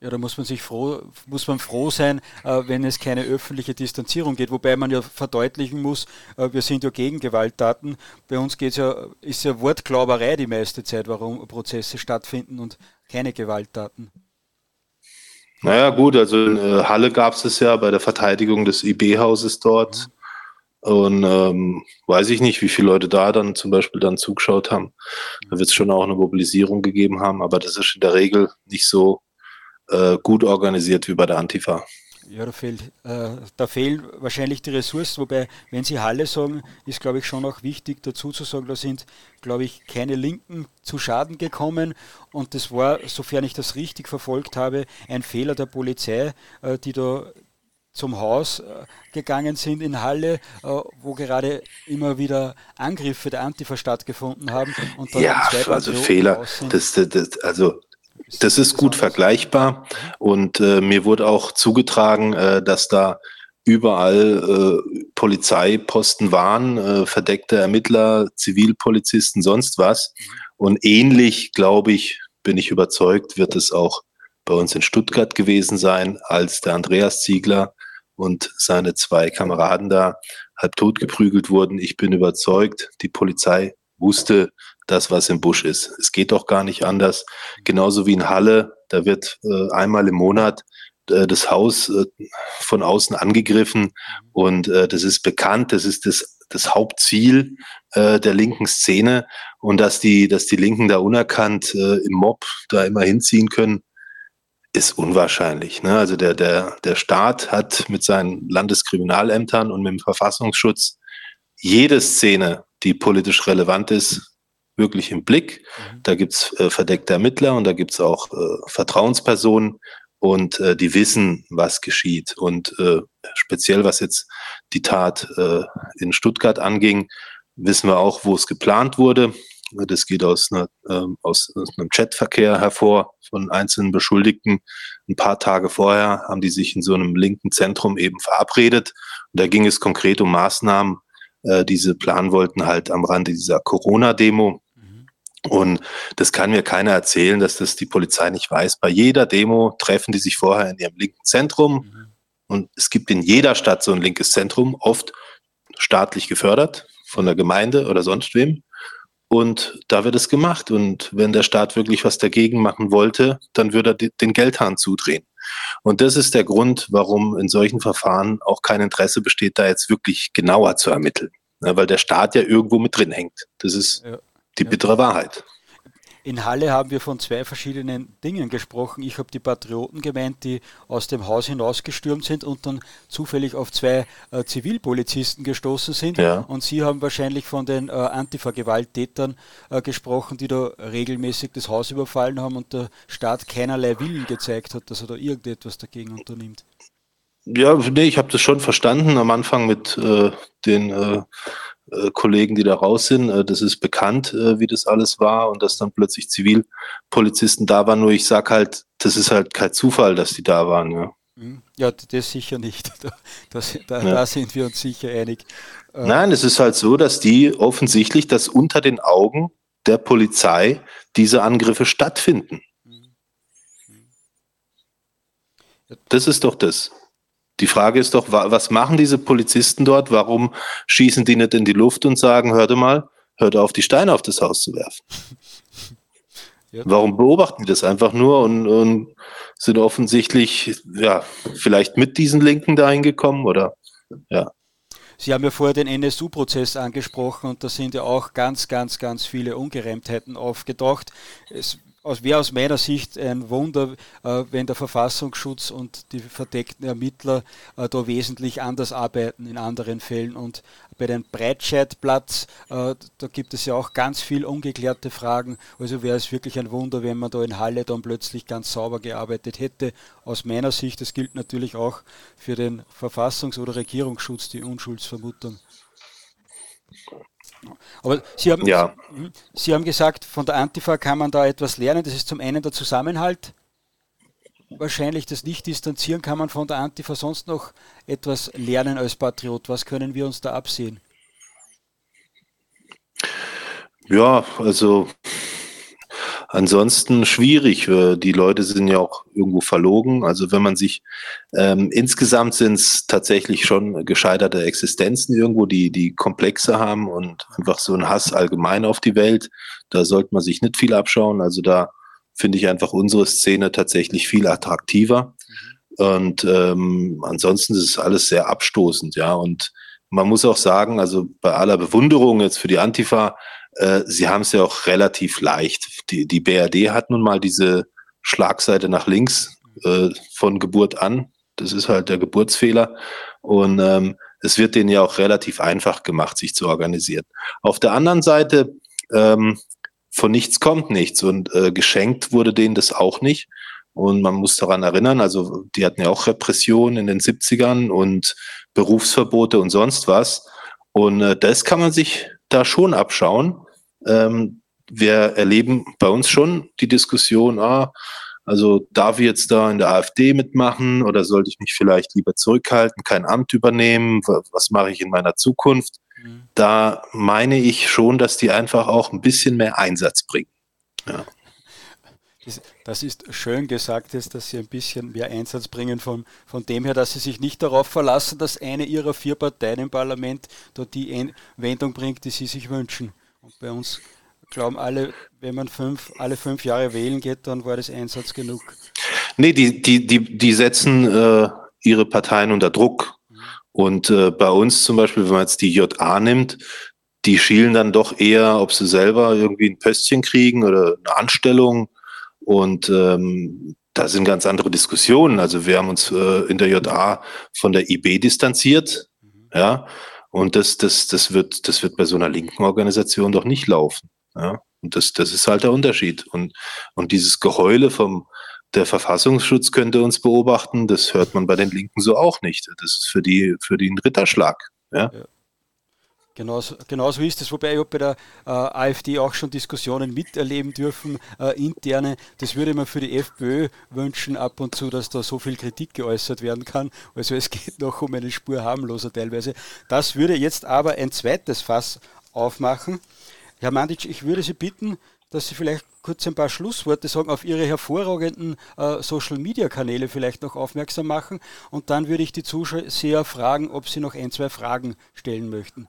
A: Ja, da muss man sich froh, muss man froh sein, äh, wenn es keine öffentliche Distanzierung geht, wobei man ja verdeutlichen muss, äh, wir sind ja gegen Gewalttaten. Bei uns geht's ja, ist ja Wortglauberei die meiste Zeit, warum Prozesse stattfinden und keine Gewalttaten.
B: Naja, gut, also in äh, Halle gab es es ja bei der Verteidigung des IB-Hauses dort. Und ähm, weiß ich nicht, wie viele Leute da dann zum Beispiel dann zugeschaut haben. Da wird es schon auch eine Mobilisierung gegeben haben, aber das ist in der Regel nicht so äh, gut organisiert wie bei der Antifa.
A: Ja, da, fehlt, äh, da fehlen wahrscheinlich die Ressourcen, wobei, wenn Sie Halle sagen, ist, glaube ich, schon auch wichtig dazu zu sagen, da sind, glaube ich, keine Linken zu Schaden gekommen und das war, sofern ich das richtig verfolgt habe, ein Fehler der Polizei, äh, die da zum Haus äh, gegangen sind in Halle, äh, wo gerade immer wieder Angriffe der Antifa stattgefunden haben.
B: Und ja, also Fehler. Das, das, das, also das ist gut vergleichbar und äh, mir wurde auch zugetragen, äh, dass da überall äh, Polizeiposten waren, äh, verdeckte Ermittler, Zivilpolizisten, sonst was. Und ähnlich, glaube ich, bin ich überzeugt, wird es auch bei uns in Stuttgart gewesen sein, als der Andreas Ziegler und seine zwei Kameraden da halb tot geprügelt wurden. Ich bin überzeugt, die Polizei wusste, das, was im Busch ist. Es geht doch gar nicht anders. Genauso wie in Halle, da wird äh, einmal im Monat äh, das Haus äh, von außen angegriffen und äh, das ist bekannt, das ist das, das Hauptziel äh, der linken Szene und dass die, dass die Linken da unerkannt äh, im Mob da immer hinziehen können, ist unwahrscheinlich. Ne? Also der, der, der Staat hat mit seinen Landeskriminalämtern und mit dem Verfassungsschutz jede Szene, die politisch relevant ist, wirklich im Blick. Mhm. Da gibt's äh, verdeckte Ermittler und da gibt's auch äh, Vertrauenspersonen und äh, die wissen, was geschieht. Und äh, speziell was jetzt die Tat äh, in Stuttgart anging, wissen wir auch, wo es geplant wurde. Das geht aus, einer, äh, aus, aus einem Chatverkehr hervor von einzelnen Beschuldigten. Ein paar Tage vorher haben die sich in so einem linken Zentrum eben verabredet. Und da ging es konkret um Maßnahmen, äh, diese planen wollten halt am Rande dieser Corona-Demo und das kann mir keiner erzählen, dass das die Polizei nicht weiß. Bei jeder Demo treffen die sich vorher in ihrem linken Zentrum. Mhm. Und es gibt in jeder Stadt so ein linkes Zentrum, oft staatlich gefördert von der Gemeinde oder sonst wem. Und da wird es gemacht. Und wenn der Staat wirklich was dagegen machen wollte, dann würde er den Geldhahn zudrehen. Und das ist der Grund, warum in solchen Verfahren auch kein Interesse besteht, da jetzt wirklich genauer zu ermitteln. Ja, weil der Staat ja irgendwo mit drin hängt. Das ist ja die bittere Wahrheit.
A: in Halle haben wir von zwei verschiedenen Dingen gesprochen. Ich habe die Patrioten gemeint, die aus dem Haus hinausgestürmt sind und dann zufällig auf zwei äh, Zivilpolizisten gestoßen sind. Ja. Und Sie haben wahrscheinlich von den äh, Antifa-Gewalttätern äh, gesprochen, die da regelmäßig das Haus überfallen haben und der Staat keinerlei Willen gezeigt hat, dass er da irgendetwas dagegen unternimmt.
B: Ja, nee, ich habe das schon verstanden am Anfang mit äh, den äh, äh, Kollegen, die da raus sind. Äh, das ist bekannt, äh, wie das alles war und dass dann plötzlich Zivilpolizisten da waren. Nur ich sag halt, das ist halt kein Zufall, dass die da waren. Ja,
A: mhm. ja das sicher nicht. Das, da, ja. da sind wir uns sicher einig.
B: Nein, es ist halt so, dass die offensichtlich, dass unter den Augen der Polizei diese Angriffe stattfinden. Mhm. Das ist doch das. Die Frage ist doch, was machen diese Polizisten dort? Warum schießen die nicht in die Luft und sagen, hörte mal, hört auf, die Steine auf das Haus zu werfen? Ja. Warum beobachten die das einfach nur und, und, sind offensichtlich, ja, vielleicht mit diesen Linken dahin gekommen oder, ja.
A: Sie haben ja vorher den NSU-Prozess angesprochen und da sind ja auch ganz, ganz, ganz viele Ungereimtheiten aufgetaucht. Es wäre aus meiner Sicht ein Wunder, äh, wenn der Verfassungsschutz und die verdeckten Ermittler äh, da wesentlich anders arbeiten in anderen Fällen. Und bei dem Breitscheidplatz, äh, da gibt es ja auch ganz viel ungeklärte Fragen. Also wäre es wirklich ein Wunder, wenn man da in Halle dann plötzlich ganz sauber gearbeitet hätte. Aus meiner Sicht, das gilt natürlich auch für den Verfassungs- oder Regierungsschutz, die Unschuldsvermutung. Aber Sie haben, ja. Sie haben gesagt, von der Antifa kann man da etwas lernen. Das ist zum einen der Zusammenhalt. Wahrscheinlich das Nicht-Distanzieren kann man von der Antifa sonst noch etwas lernen als Patriot. Was können wir uns da absehen?
B: Ja, also Ansonsten schwierig. Äh, die Leute sind ja auch irgendwo verlogen. Also wenn man sich ähm, insgesamt sind es tatsächlich schon gescheiterte Existenzen irgendwo, die die Komplexe haben und einfach so ein Hass allgemein auf die Welt. Da sollte man sich nicht viel abschauen. Also da finde ich einfach unsere Szene tatsächlich viel attraktiver. Mhm. Und ähm, ansonsten ist es alles sehr abstoßend, ja. Und man muss auch sagen, also bei aller Bewunderung jetzt für die Antifa, äh, sie haben es ja auch relativ leicht. Die, die BRD hat nun mal diese Schlagseite nach links äh, von Geburt an. Das ist halt der Geburtsfehler. Und ähm, es wird denen ja auch relativ einfach gemacht, sich zu organisieren. Auf der anderen Seite, ähm, von nichts kommt nichts und äh, geschenkt wurde denen das auch nicht. Und man muss daran erinnern, also die hatten ja auch Repressionen in den 70ern und Berufsverbote und sonst was. Und äh, das kann man sich da schon abschauen. Ähm, wir erleben bei uns schon die Diskussion, ah, also darf ich jetzt da in der AfD mitmachen oder sollte ich mich vielleicht lieber zurückhalten, kein Amt übernehmen? Was mache ich in meiner Zukunft? Mhm. Da meine ich schon, dass die einfach auch ein bisschen mehr Einsatz bringen. Ja.
A: Das ist schön gesagt, ist, dass Sie ein bisschen mehr Einsatz bringen von, von dem her, dass Sie sich nicht darauf verlassen, dass eine Ihrer vier Parteien im Parlament dort die Wendung bringt, die Sie sich wünschen. Und bei uns glauben alle, wenn man fünf, alle fünf Jahre wählen geht, dann war das Einsatz genug.
B: Nee, die, die, die, die setzen äh, ihre Parteien unter Druck. Mhm. Und äh, bei uns zum Beispiel, wenn man jetzt die JA nimmt, die schielen dann doch eher, ob sie selber irgendwie ein Pöstchen kriegen oder eine Anstellung. Und ähm, da sind ganz andere Diskussionen. Also wir haben uns äh, in der JA von der IB distanziert. Mhm. Ja. Und das, das, das, wird, das wird bei so einer linken Organisation doch nicht laufen. Ja? Und das, das ist halt der Unterschied. Und, und dieses Geheule vom, der Verfassungsschutz könnte uns beobachten, das hört man bei den Linken so auch nicht. Das ist für die, für die ein Ritterschlag. Ja? ja.
A: Genauso, genauso ist es, wobei ich habe bei der äh, AfD auch schon Diskussionen miterleben dürfen, äh, interne. Das würde man für die FPÖ wünschen, ab und zu, dass da so viel Kritik geäußert werden kann. Also es geht noch um eine Spur harmloser teilweise. Das würde jetzt aber ein zweites Fass aufmachen. Herr Mandic, ich würde Sie bitten, dass Sie vielleicht kurz ein paar Schlussworte sagen, auf Ihre hervorragenden äh, Social-Media-Kanäle vielleicht noch aufmerksam machen. Und dann würde ich die Zuschauer fragen, ob Sie noch ein, zwei Fragen stellen möchten.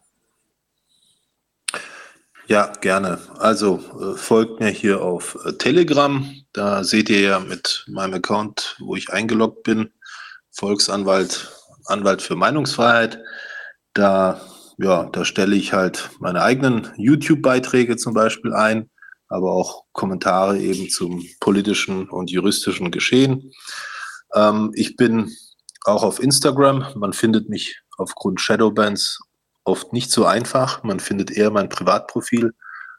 B: Ja, gerne. Also äh, folgt mir hier auf äh, Telegram. Da seht ihr ja mit meinem Account, wo ich eingeloggt bin, Volksanwalt, Anwalt für Meinungsfreiheit. Da, ja, da stelle ich halt meine eigenen YouTube-Beiträge zum Beispiel ein. aber auch Kommentare eben zum politischen und juristischen Geschehen. Ähm, ich bin auch auf Instagram. Man findet mich aufgrund Shadowbands oft nicht so einfach. Man findet eher mein Privatprofil,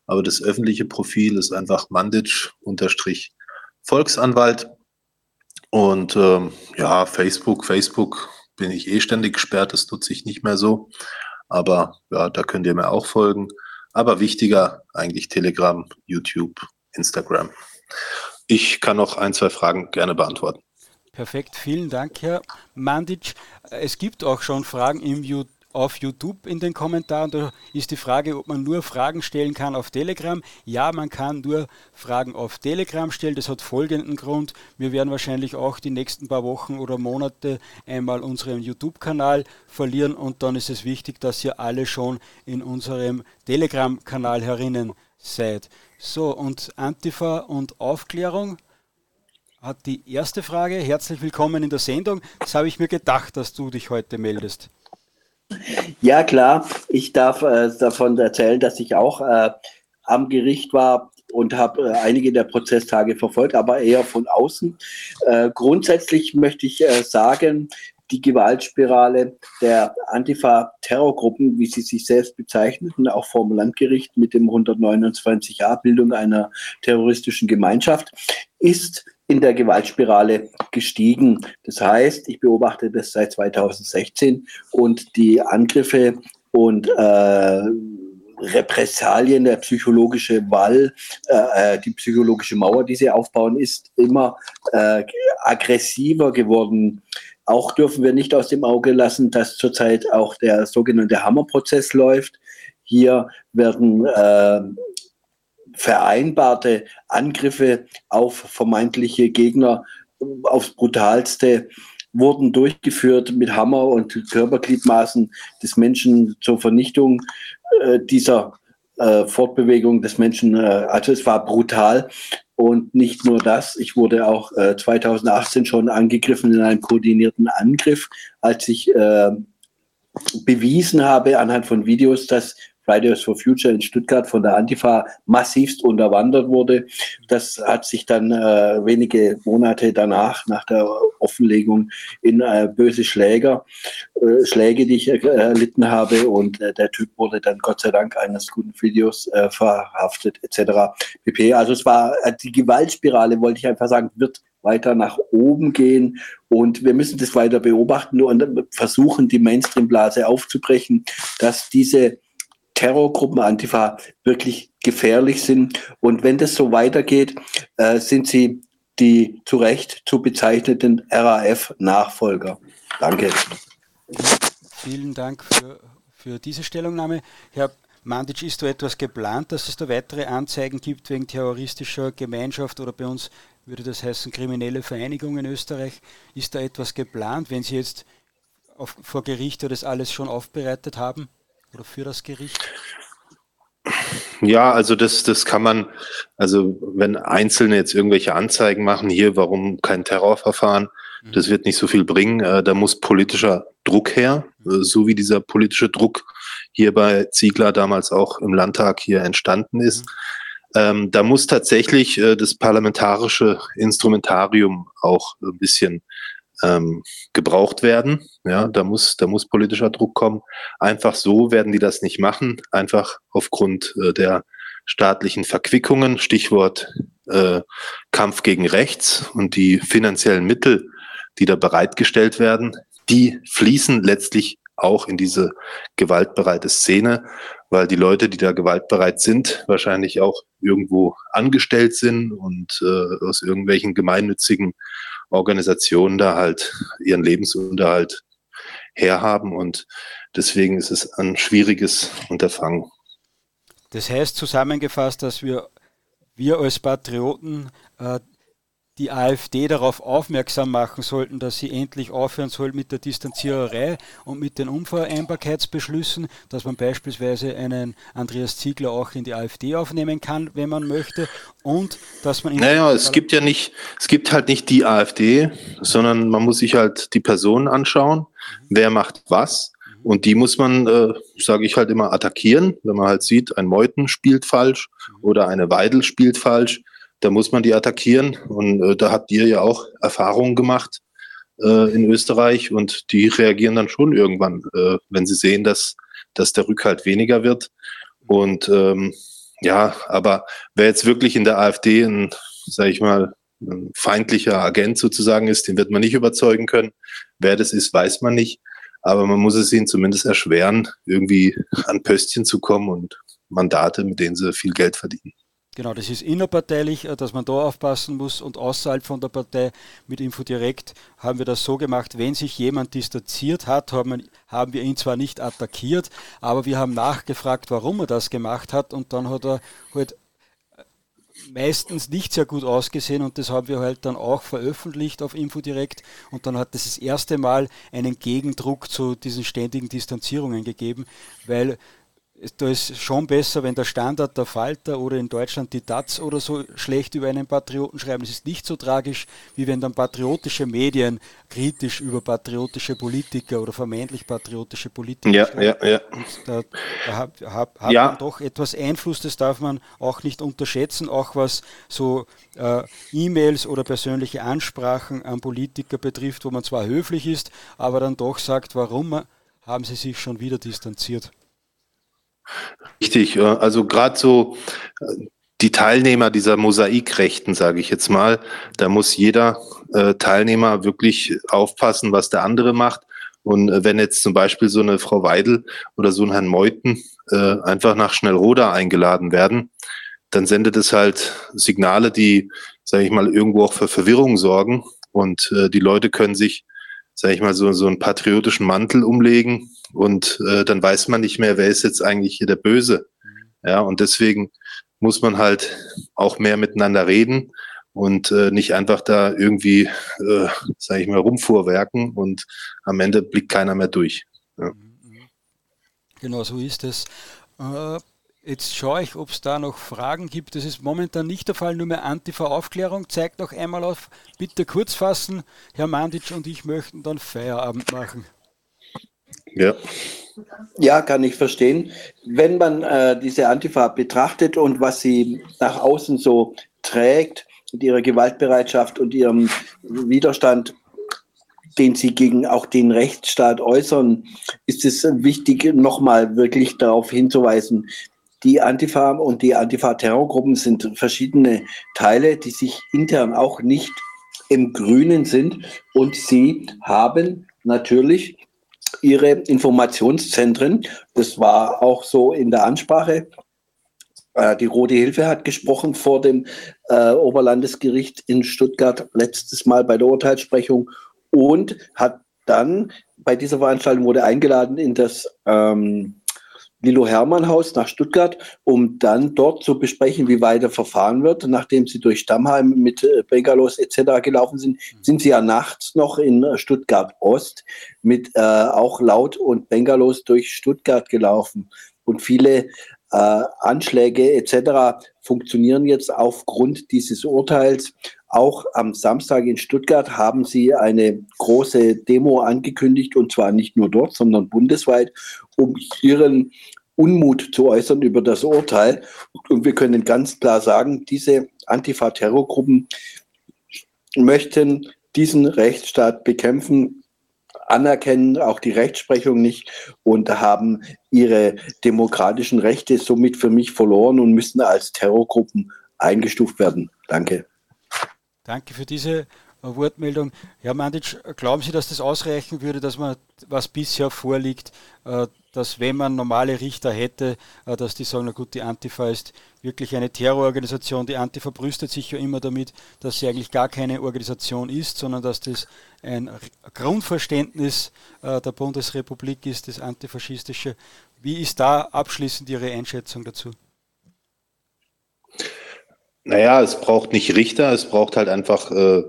B: aber das öffentliche Profil ist einfach Manditsch-Volksanwalt. Und ähm, ja, Facebook, Facebook bin ich eh ständig gesperrt, das nutze ich nicht mehr so. Aber ja, da könnt ihr mir auch folgen. Aber wichtiger eigentlich Telegram, YouTube, Instagram. Ich kann noch ein, zwei Fragen gerne beantworten.
A: Perfekt, vielen Dank, Herr Mandic. Es gibt auch schon Fragen im YouTube auf YouTube in den Kommentaren. Da ist die Frage, ob man nur Fragen stellen kann auf Telegram. Ja, man kann nur Fragen auf Telegram stellen. Das hat folgenden Grund. Wir werden wahrscheinlich auch die nächsten paar Wochen oder Monate einmal unseren YouTube-Kanal verlieren und dann ist es wichtig, dass ihr alle schon in unserem Telegram-Kanal herinnen seid. So, und Antifa und Aufklärung hat die erste Frage. Herzlich willkommen in der Sendung. Das habe ich mir gedacht, dass du dich heute meldest.
C: Ja, klar. Ich darf äh, davon erzählen, dass ich auch äh, am Gericht war und habe äh, einige der Prozesstage verfolgt, aber eher von außen. Äh, grundsätzlich möchte ich äh, sagen, die Gewaltspirale der Antifa-Terrorgruppen, wie sie sich selbst bezeichneten, auch vom Landgericht mit dem 129a Bildung einer terroristischen Gemeinschaft, ist in der Gewaltspirale gestiegen. Das heißt, ich beobachte das seit 2016 und die Angriffe und äh, Repressalien, der psychologische Wall, äh, äh, die psychologische Mauer, die sie aufbauen, ist immer äh, aggressiver geworden. Auch dürfen wir nicht aus dem Auge lassen, dass zurzeit auch der sogenannte Hammerprozess läuft. Hier werden äh, vereinbarte Angriffe auf vermeintliche Gegner aufs brutalste wurden durchgeführt mit Hammer und Körpergliedmaßen des Menschen zur Vernichtung äh, dieser äh, Fortbewegung des Menschen. Äh, also es war brutal. Und nicht nur das, ich wurde auch 2018 äh, schon angegriffen in einem koordinierten Angriff, als ich äh, bewiesen habe anhand von Videos, dass Fridays for Future in Stuttgart von der Antifa massivst unterwandert wurde. Das hat sich dann äh, wenige Monate danach, nach der Offenlegung, in äh, böse Schläger, äh, Schläge, die ich äh, erlitten habe. Und äh, der Typ wurde dann Gott sei Dank eines guten Videos äh, verhaftet, etc. pp. Also es war die Gewaltspirale, wollte ich einfach sagen, wird weiter nach oben gehen. Und wir müssen das weiter beobachten und versuchen, die Mainstream-Blase aufzubrechen, dass diese Terrorgruppen, Antifa, wirklich gefährlich sind. Und wenn das so weitergeht, äh, sind sie die zu Recht zu bezeichneten RAF-Nachfolger. Danke.
A: Vielen Dank für, für diese Stellungnahme. Herr Mandic, ist da etwas geplant, dass es da weitere Anzeigen gibt wegen terroristischer Gemeinschaft oder bei uns würde das heißen kriminelle Vereinigung in Österreich? Ist da etwas geplant, wenn Sie jetzt auf, vor Gericht das alles schon aufbereitet haben? Oder für das Gericht?
B: Ja, also das, das kann man, also wenn Einzelne jetzt irgendwelche Anzeigen machen, hier, warum kein Terrorverfahren, mhm. das wird nicht so viel bringen. Äh, da muss politischer Druck her, äh, so wie dieser politische Druck hier bei Ziegler damals auch im Landtag hier entstanden ist. Mhm. Ähm, da muss tatsächlich äh, das parlamentarische Instrumentarium auch ein bisschen ähm, gebraucht werden. Ja, da muss, da muss politischer Druck kommen. Einfach so werden die das nicht machen. Einfach aufgrund äh, der staatlichen Verquickungen, Stichwort äh, Kampf gegen Rechts und die finanziellen Mittel, die da bereitgestellt werden, die fließen letztlich auch in diese gewaltbereite Szene, weil die Leute, die da gewaltbereit sind, wahrscheinlich auch irgendwo angestellt sind und äh, aus irgendwelchen gemeinnützigen Organisationen da halt ihren Lebensunterhalt herhaben und deswegen ist es ein schwieriges Unterfangen.
A: Das heißt zusammengefasst, dass wir, wir als Patrioten äh, die AfD darauf aufmerksam machen sollten, dass sie endlich aufhören soll mit der Distanziererei und mit den Unvereinbarkeitsbeschlüssen, dass man beispielsweise einen Andreas Ziegler auch in die AfD aufnehmen kann, wenn man möchte, und dass man...
B: Naja, es gibt ja nicht, es gibt halt nicht die AfD, sondern man muss sich halt die Personen anschauen, wer macht was. Und die muss man, äh, sage ich halt immer, attackieren. Wenn man halt sieht, ein Meuten spielt falsch oder eine Weidel spielt falsch, da muss man die attackieren. Und äh, da habt ihr ja auch Erfahrungen gemacht äh, in Österreich und die reagieren dann schon irgendwann, äh, wenn sie sehen, dass, dass der Rückhalt weniger wird. Und ähm, ja, aber wer jetzt wirklich in der AfD ein, sag ich mal, ein feindlicher Agent sozusagen ist, den wird man nicht überzeugen können. Wer das ist, weiß man nicht. Aber man muss es ihnen zumindest erschweren, irgendwie an Pöstchen zu kommen und Mandate, mit denen sie viel Geld verdienen.
A: Genau, das ist innerparteilich, äh, dass man da aufpassen muss. Und außerhalb von der Partei mit Infodirekt haben wir das so gemacht, wenn sich jemand distanziert hat, haben, wir ihn zwar nicht attackiert, aber wir haben nachgefragt, warum er das gemacht hat. Und dann hat er halt meistens nicht sehr gut ausgesehen. Und das haben wir halt dann auch veröffentlicht auf Infodirekt und dann hat es das, das erste Mal einen Gegendruck zu diesen ständigen Distanzierungen gegeben, weil da ist schon besser, wenn der Standard der Falter oder in Deutschland die Taz oder so schlecht über einen Patrioten schreiben. Es ist nicht so tragisch, wie wenn dann patriotische Medien kritisch über patriotische Politiker oder vermeintlich patriotische Politiker
B: ja, schreiben. Ja, ja. Und
A: da, da hat, hat, hat ja. man doch etwas Einfluss, das darf man auch nicht unterschätzen, auch was so äh, E-Mails oder persönliche Ansprachen an Politiker betrifft, wo man zwar höflich ist, aber dann doch sagt, warum haben sie sich schon wieder distanziert.
B: Richtig, also gerade so die Teilnehmer dieser Mosaikrechten, sage ich jetzt mal, da muss jeder äh, Teilnehmer wirklich aufpassen, was der andere macht. Und äh, wenn jetzt zum Beispiel so eine Frau Weidel oder so ein Herrn Meuthen äh, einfach nach Schnellroda eingeladen werden, dann sendet es halt Signale, die, sage ich mal, irgendwo auch für Verwirrung sorgen. Und äh, die Leute können sich, sage ich mal, so, so einen patriotischen Mantel umlegen und äh, dann weiß man nicht mehr, wer ist jetzt eigentlich hier der Böse. Ja, und deswegen muss man halt auch mehr miteinander reden und äh, nicht einfach da irgendwie, äh, sage ich mal, rumfuhrwerken und am Ende blickt keiner mehr durch. Ja.
A: Genau so ist es. Äh, jetzt schaue ich, ob es da noch Fragen gibt. Das ist momentan nicht der Fall, nur mehr Antifa-Aufklärung. Zeigt noch einmal auf. Bitte kurz fassen. Herr Mandic und ich möchten dann Feierabend machen.
C: Ja. Ja, kann ich verstehen. Wenn man äh, diese Antifa betrachtet und was sie nach außen so trägt, mit ihrer Gewaltbereitschaft und ihrem Widerstand, den sie gegen auch den Rechtsstaat äußern, ist es wichtig, nochmal wirklich darauf hinzuweisen, die Antifa und die Antifa-Terrorgruppen sind verschiedene Teile, die sich intern auch nicht im Grünen sind und sie haben natürlich ihre Informationszentren. Das war auch so in der Ansprache. Äh, die Rote Hilfe hat gesprochen vor dem äh, Oberlandesgericht in Stuttgart letztes Mal bei der Urteilssprechung und hat dann bei dieser Veranstaltung wurde eingeladen in das ähm, Lilo Hermann Haus nach Stuttgart, um dann dort zu besprechen, wie weiter verfahren wird. Nachdem sie durch Stammheim mit äh, Bengalos etc. gelaufen sind, mhm. sind sie ja nachts noch in äh, Stuttgart Ost mit äh, auch Laut und Bengalos durch Stuttgart gelaufen. Und viele äh, Anschläge etc. funktionieren jetzt aufgrund dieses Urteils. Auch am Samstag in Stuttgart haben sie eine große Demo angekündigt und zwar nicht nur dort, sondern bundesweit, um ihren Unmut zu äußern über das Urteil. Und wir können ganz klar sagen, diese Antifa-Terrorgruppen möchten diesen Rechtsstaat bekämpfen, anerkennen auch die Rechtsprechung nicht und haben ihre demokratischen Rechte somit für mich verloren und müssen als Terrorgruppen eingestuft werden. Danke.
A: Danke für diese Wortmeldung. Herr Mandic, glauben Sie, dass das ausreichen würde, dass man, was bisher vorliegt, äh, dass wenn man normale Richter hätte, äh, dass die sagen, na gut, die Antifa ist wirklich eine Terrororganisation. Die Antifa brüstet sich ja immer damit, dass sie eigentlich gar keine Organisation ist, sondern dass das ein Grundverständnis äh, der Bundesrepublik ist, das antifaschistische. Wie ist da abschließend Ihre Einschätzung dazu?
B: Naja, es braucht nicht Richter, es braucht halt einfach äh,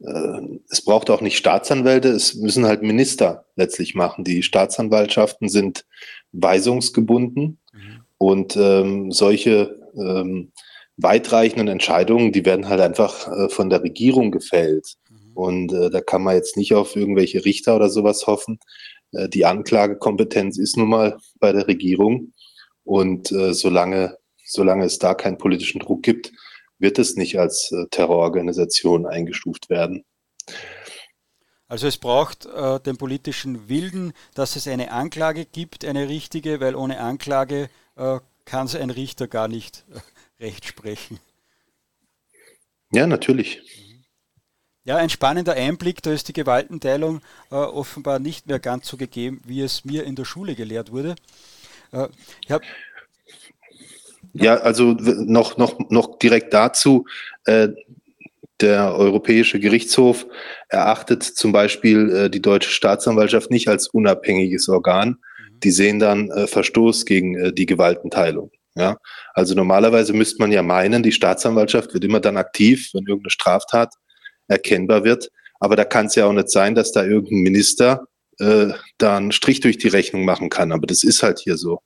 B: äh, es braucht auch nicht Staatsanwälte, es müssen halt Minister letztlich machen. Die Staatsanwaltschaften sind weisungsgebunden mhm. und ähm, solche ähm, weitreichenden Entscheidungen, die werden halt einfach äh, von der Regierung gefällt. Mhm. Und äh, da kann man jetzt nicht auf irgendwelche Richter oder sowas hoffen. Äh, die Anklagekompetenz ist nun mal bei der Regierung. Und äh, solange, solange es da keinen politischen Druck gibt, wird es nicht als äh, Terrororganisation eingestuft werden.
A: Also es braucht äh, den politischen Willen, dass es eine Anklage gibt, eine richtige, weil ohne Anklage äh, kann es ein Richter gar nicht äh, recht sprechen.
B: Ja, natürlich.
A: Ja, ein spannender Einblick, da ist die Gewaltenteilung äh, offenbar nicht mehr ganz so gegeben, wie es mir in der Schule gelehrt wurde.
B: Äh, ja, also noch, noch, noch direkt dazu. Äh, der Europäische Gerichtshof erachtet zum Beispiel äh, die deutsche Staatsanwaltschaft nicht als unabhängiges Organ. Mhm. Die sehen dann äh, Verstoß gegen äh, die Gewaltenteilung. Ja, also normalerweise müsste man ja meinen, die Staatsanwaltschaft wird immer dann aktiv, wenn irgendeine Straftat erkennbar wird. Aber da kann es ja auch nicht sein, dass da irgendein Minister äh, da einen Strich durch die Rechnung machen kann. Aber das ist halt hier so.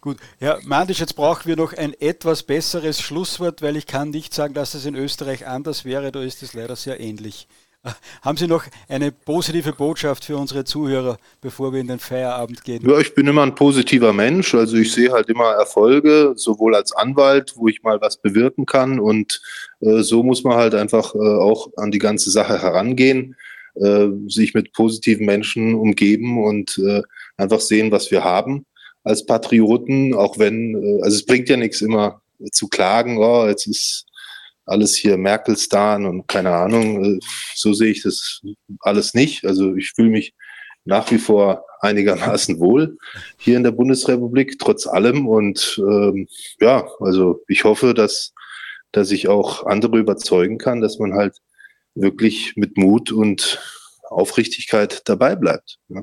A: Gut, Herr Mandisch, jetzt brauchen wir noch ein etwas besseres Schlusswort, weil ich kann nicht sagen, dass es in Österreich anders wäre, da ist es leider sehr ähnlich. Haben Sie noch eine positive Botschaft für unsere Zuhörer, bevor wir in den Feierabend gehen?
B: Ja, ich bin immer ein positiver Mensch. Also ich sehe halt immer Erfolge, sowohl als Anwalt, wo ich mal was bewirken kann. Und äh, so muss man halt einfach äh, auch an die ganze Sache herangehen, äh, sich mit positiven Menschen umgeben und äh, einfach sehen, was wir haben als Patrioten, auch wenn, äh, also es bringt ja nichts immer zu klagen, oh, jetzt ist alles hier Merkelstan und keine Ahnung. Äh, so sehe ich das alles nicht. Also ich fühle mich nach wie vor einigermaßen wohl hier in der Bundesrepublik, trotz allem. Und ähm, ja, also ich hoffe, dass, dass ich auch andere überzeugen kann, dass man halt wirklich mit Mut und Aufrichtigkeit dabei bleibt. Ja.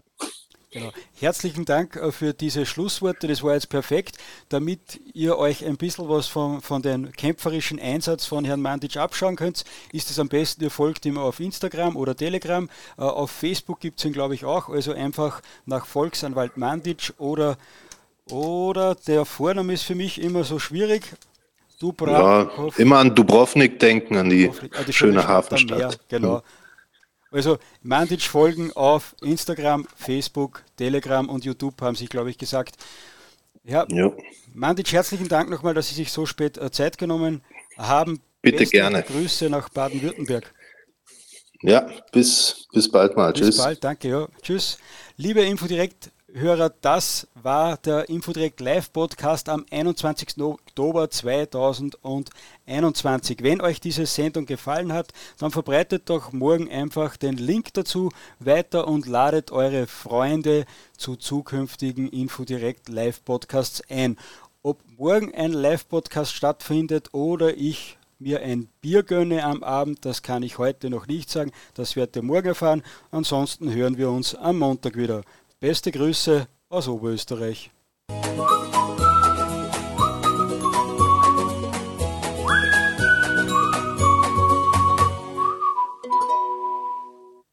A: Genau. Herzlichen Dank äh, für diese Schlussworte, das war jetzt perfekt. Damit ihr euch ein bisschen was von, von dem kämpferischen Einsatz von Herrn Mandic abschauen könnt, ist es am besten, ihr folgt ihm auf Instagram oder Telegram. Äh, auf Facebook gibt es ihn, glaube ich, auch. Also einfach nach Volksanwalt Mandic oder, oder der Vorname ist für mich immer so schwierig.
B: Dubravnikov. Ja, immer an Dubrovnik denken, an die, ah, die schöne Hafenstadt.
A: Genau. Also Mandic folgen auf Instagram, Facebook, Telegram und YouTube haben sich, glaube ich, gesagt. Ja, ja. Mandic, herzlichen Dank nochmal, dass Sie sich so spät äh, Zeit genommen haben.
B: Bitte Beste gerne.
A: Grüße nach Baden-Württemberg.
B: Ja, bis, bis bald mal.
A: Bis Tschüss. Bis bald, danke. Ja. Tschüss. Liebe Infodirekt Hörer, das war der Infodirect Live Podcast am 21. Oktober 2021. Wenn euch diese Sendung gefallen hat, dann verbreitet doch morgen einfach den Link dazu weiter und ladet eure Freunde zu zukünftigen Infodirect Live Podcasts ein. Ob morgen ein Live Podcast stattfindet oder ich mir ein Bier gönne am Abend, das kann ich heute noch nicht sagen, das werdet ihr morgen erfahren. Ansonsten hören wir uns am Montag wieder. Beste Grüße aus Oberösterreich.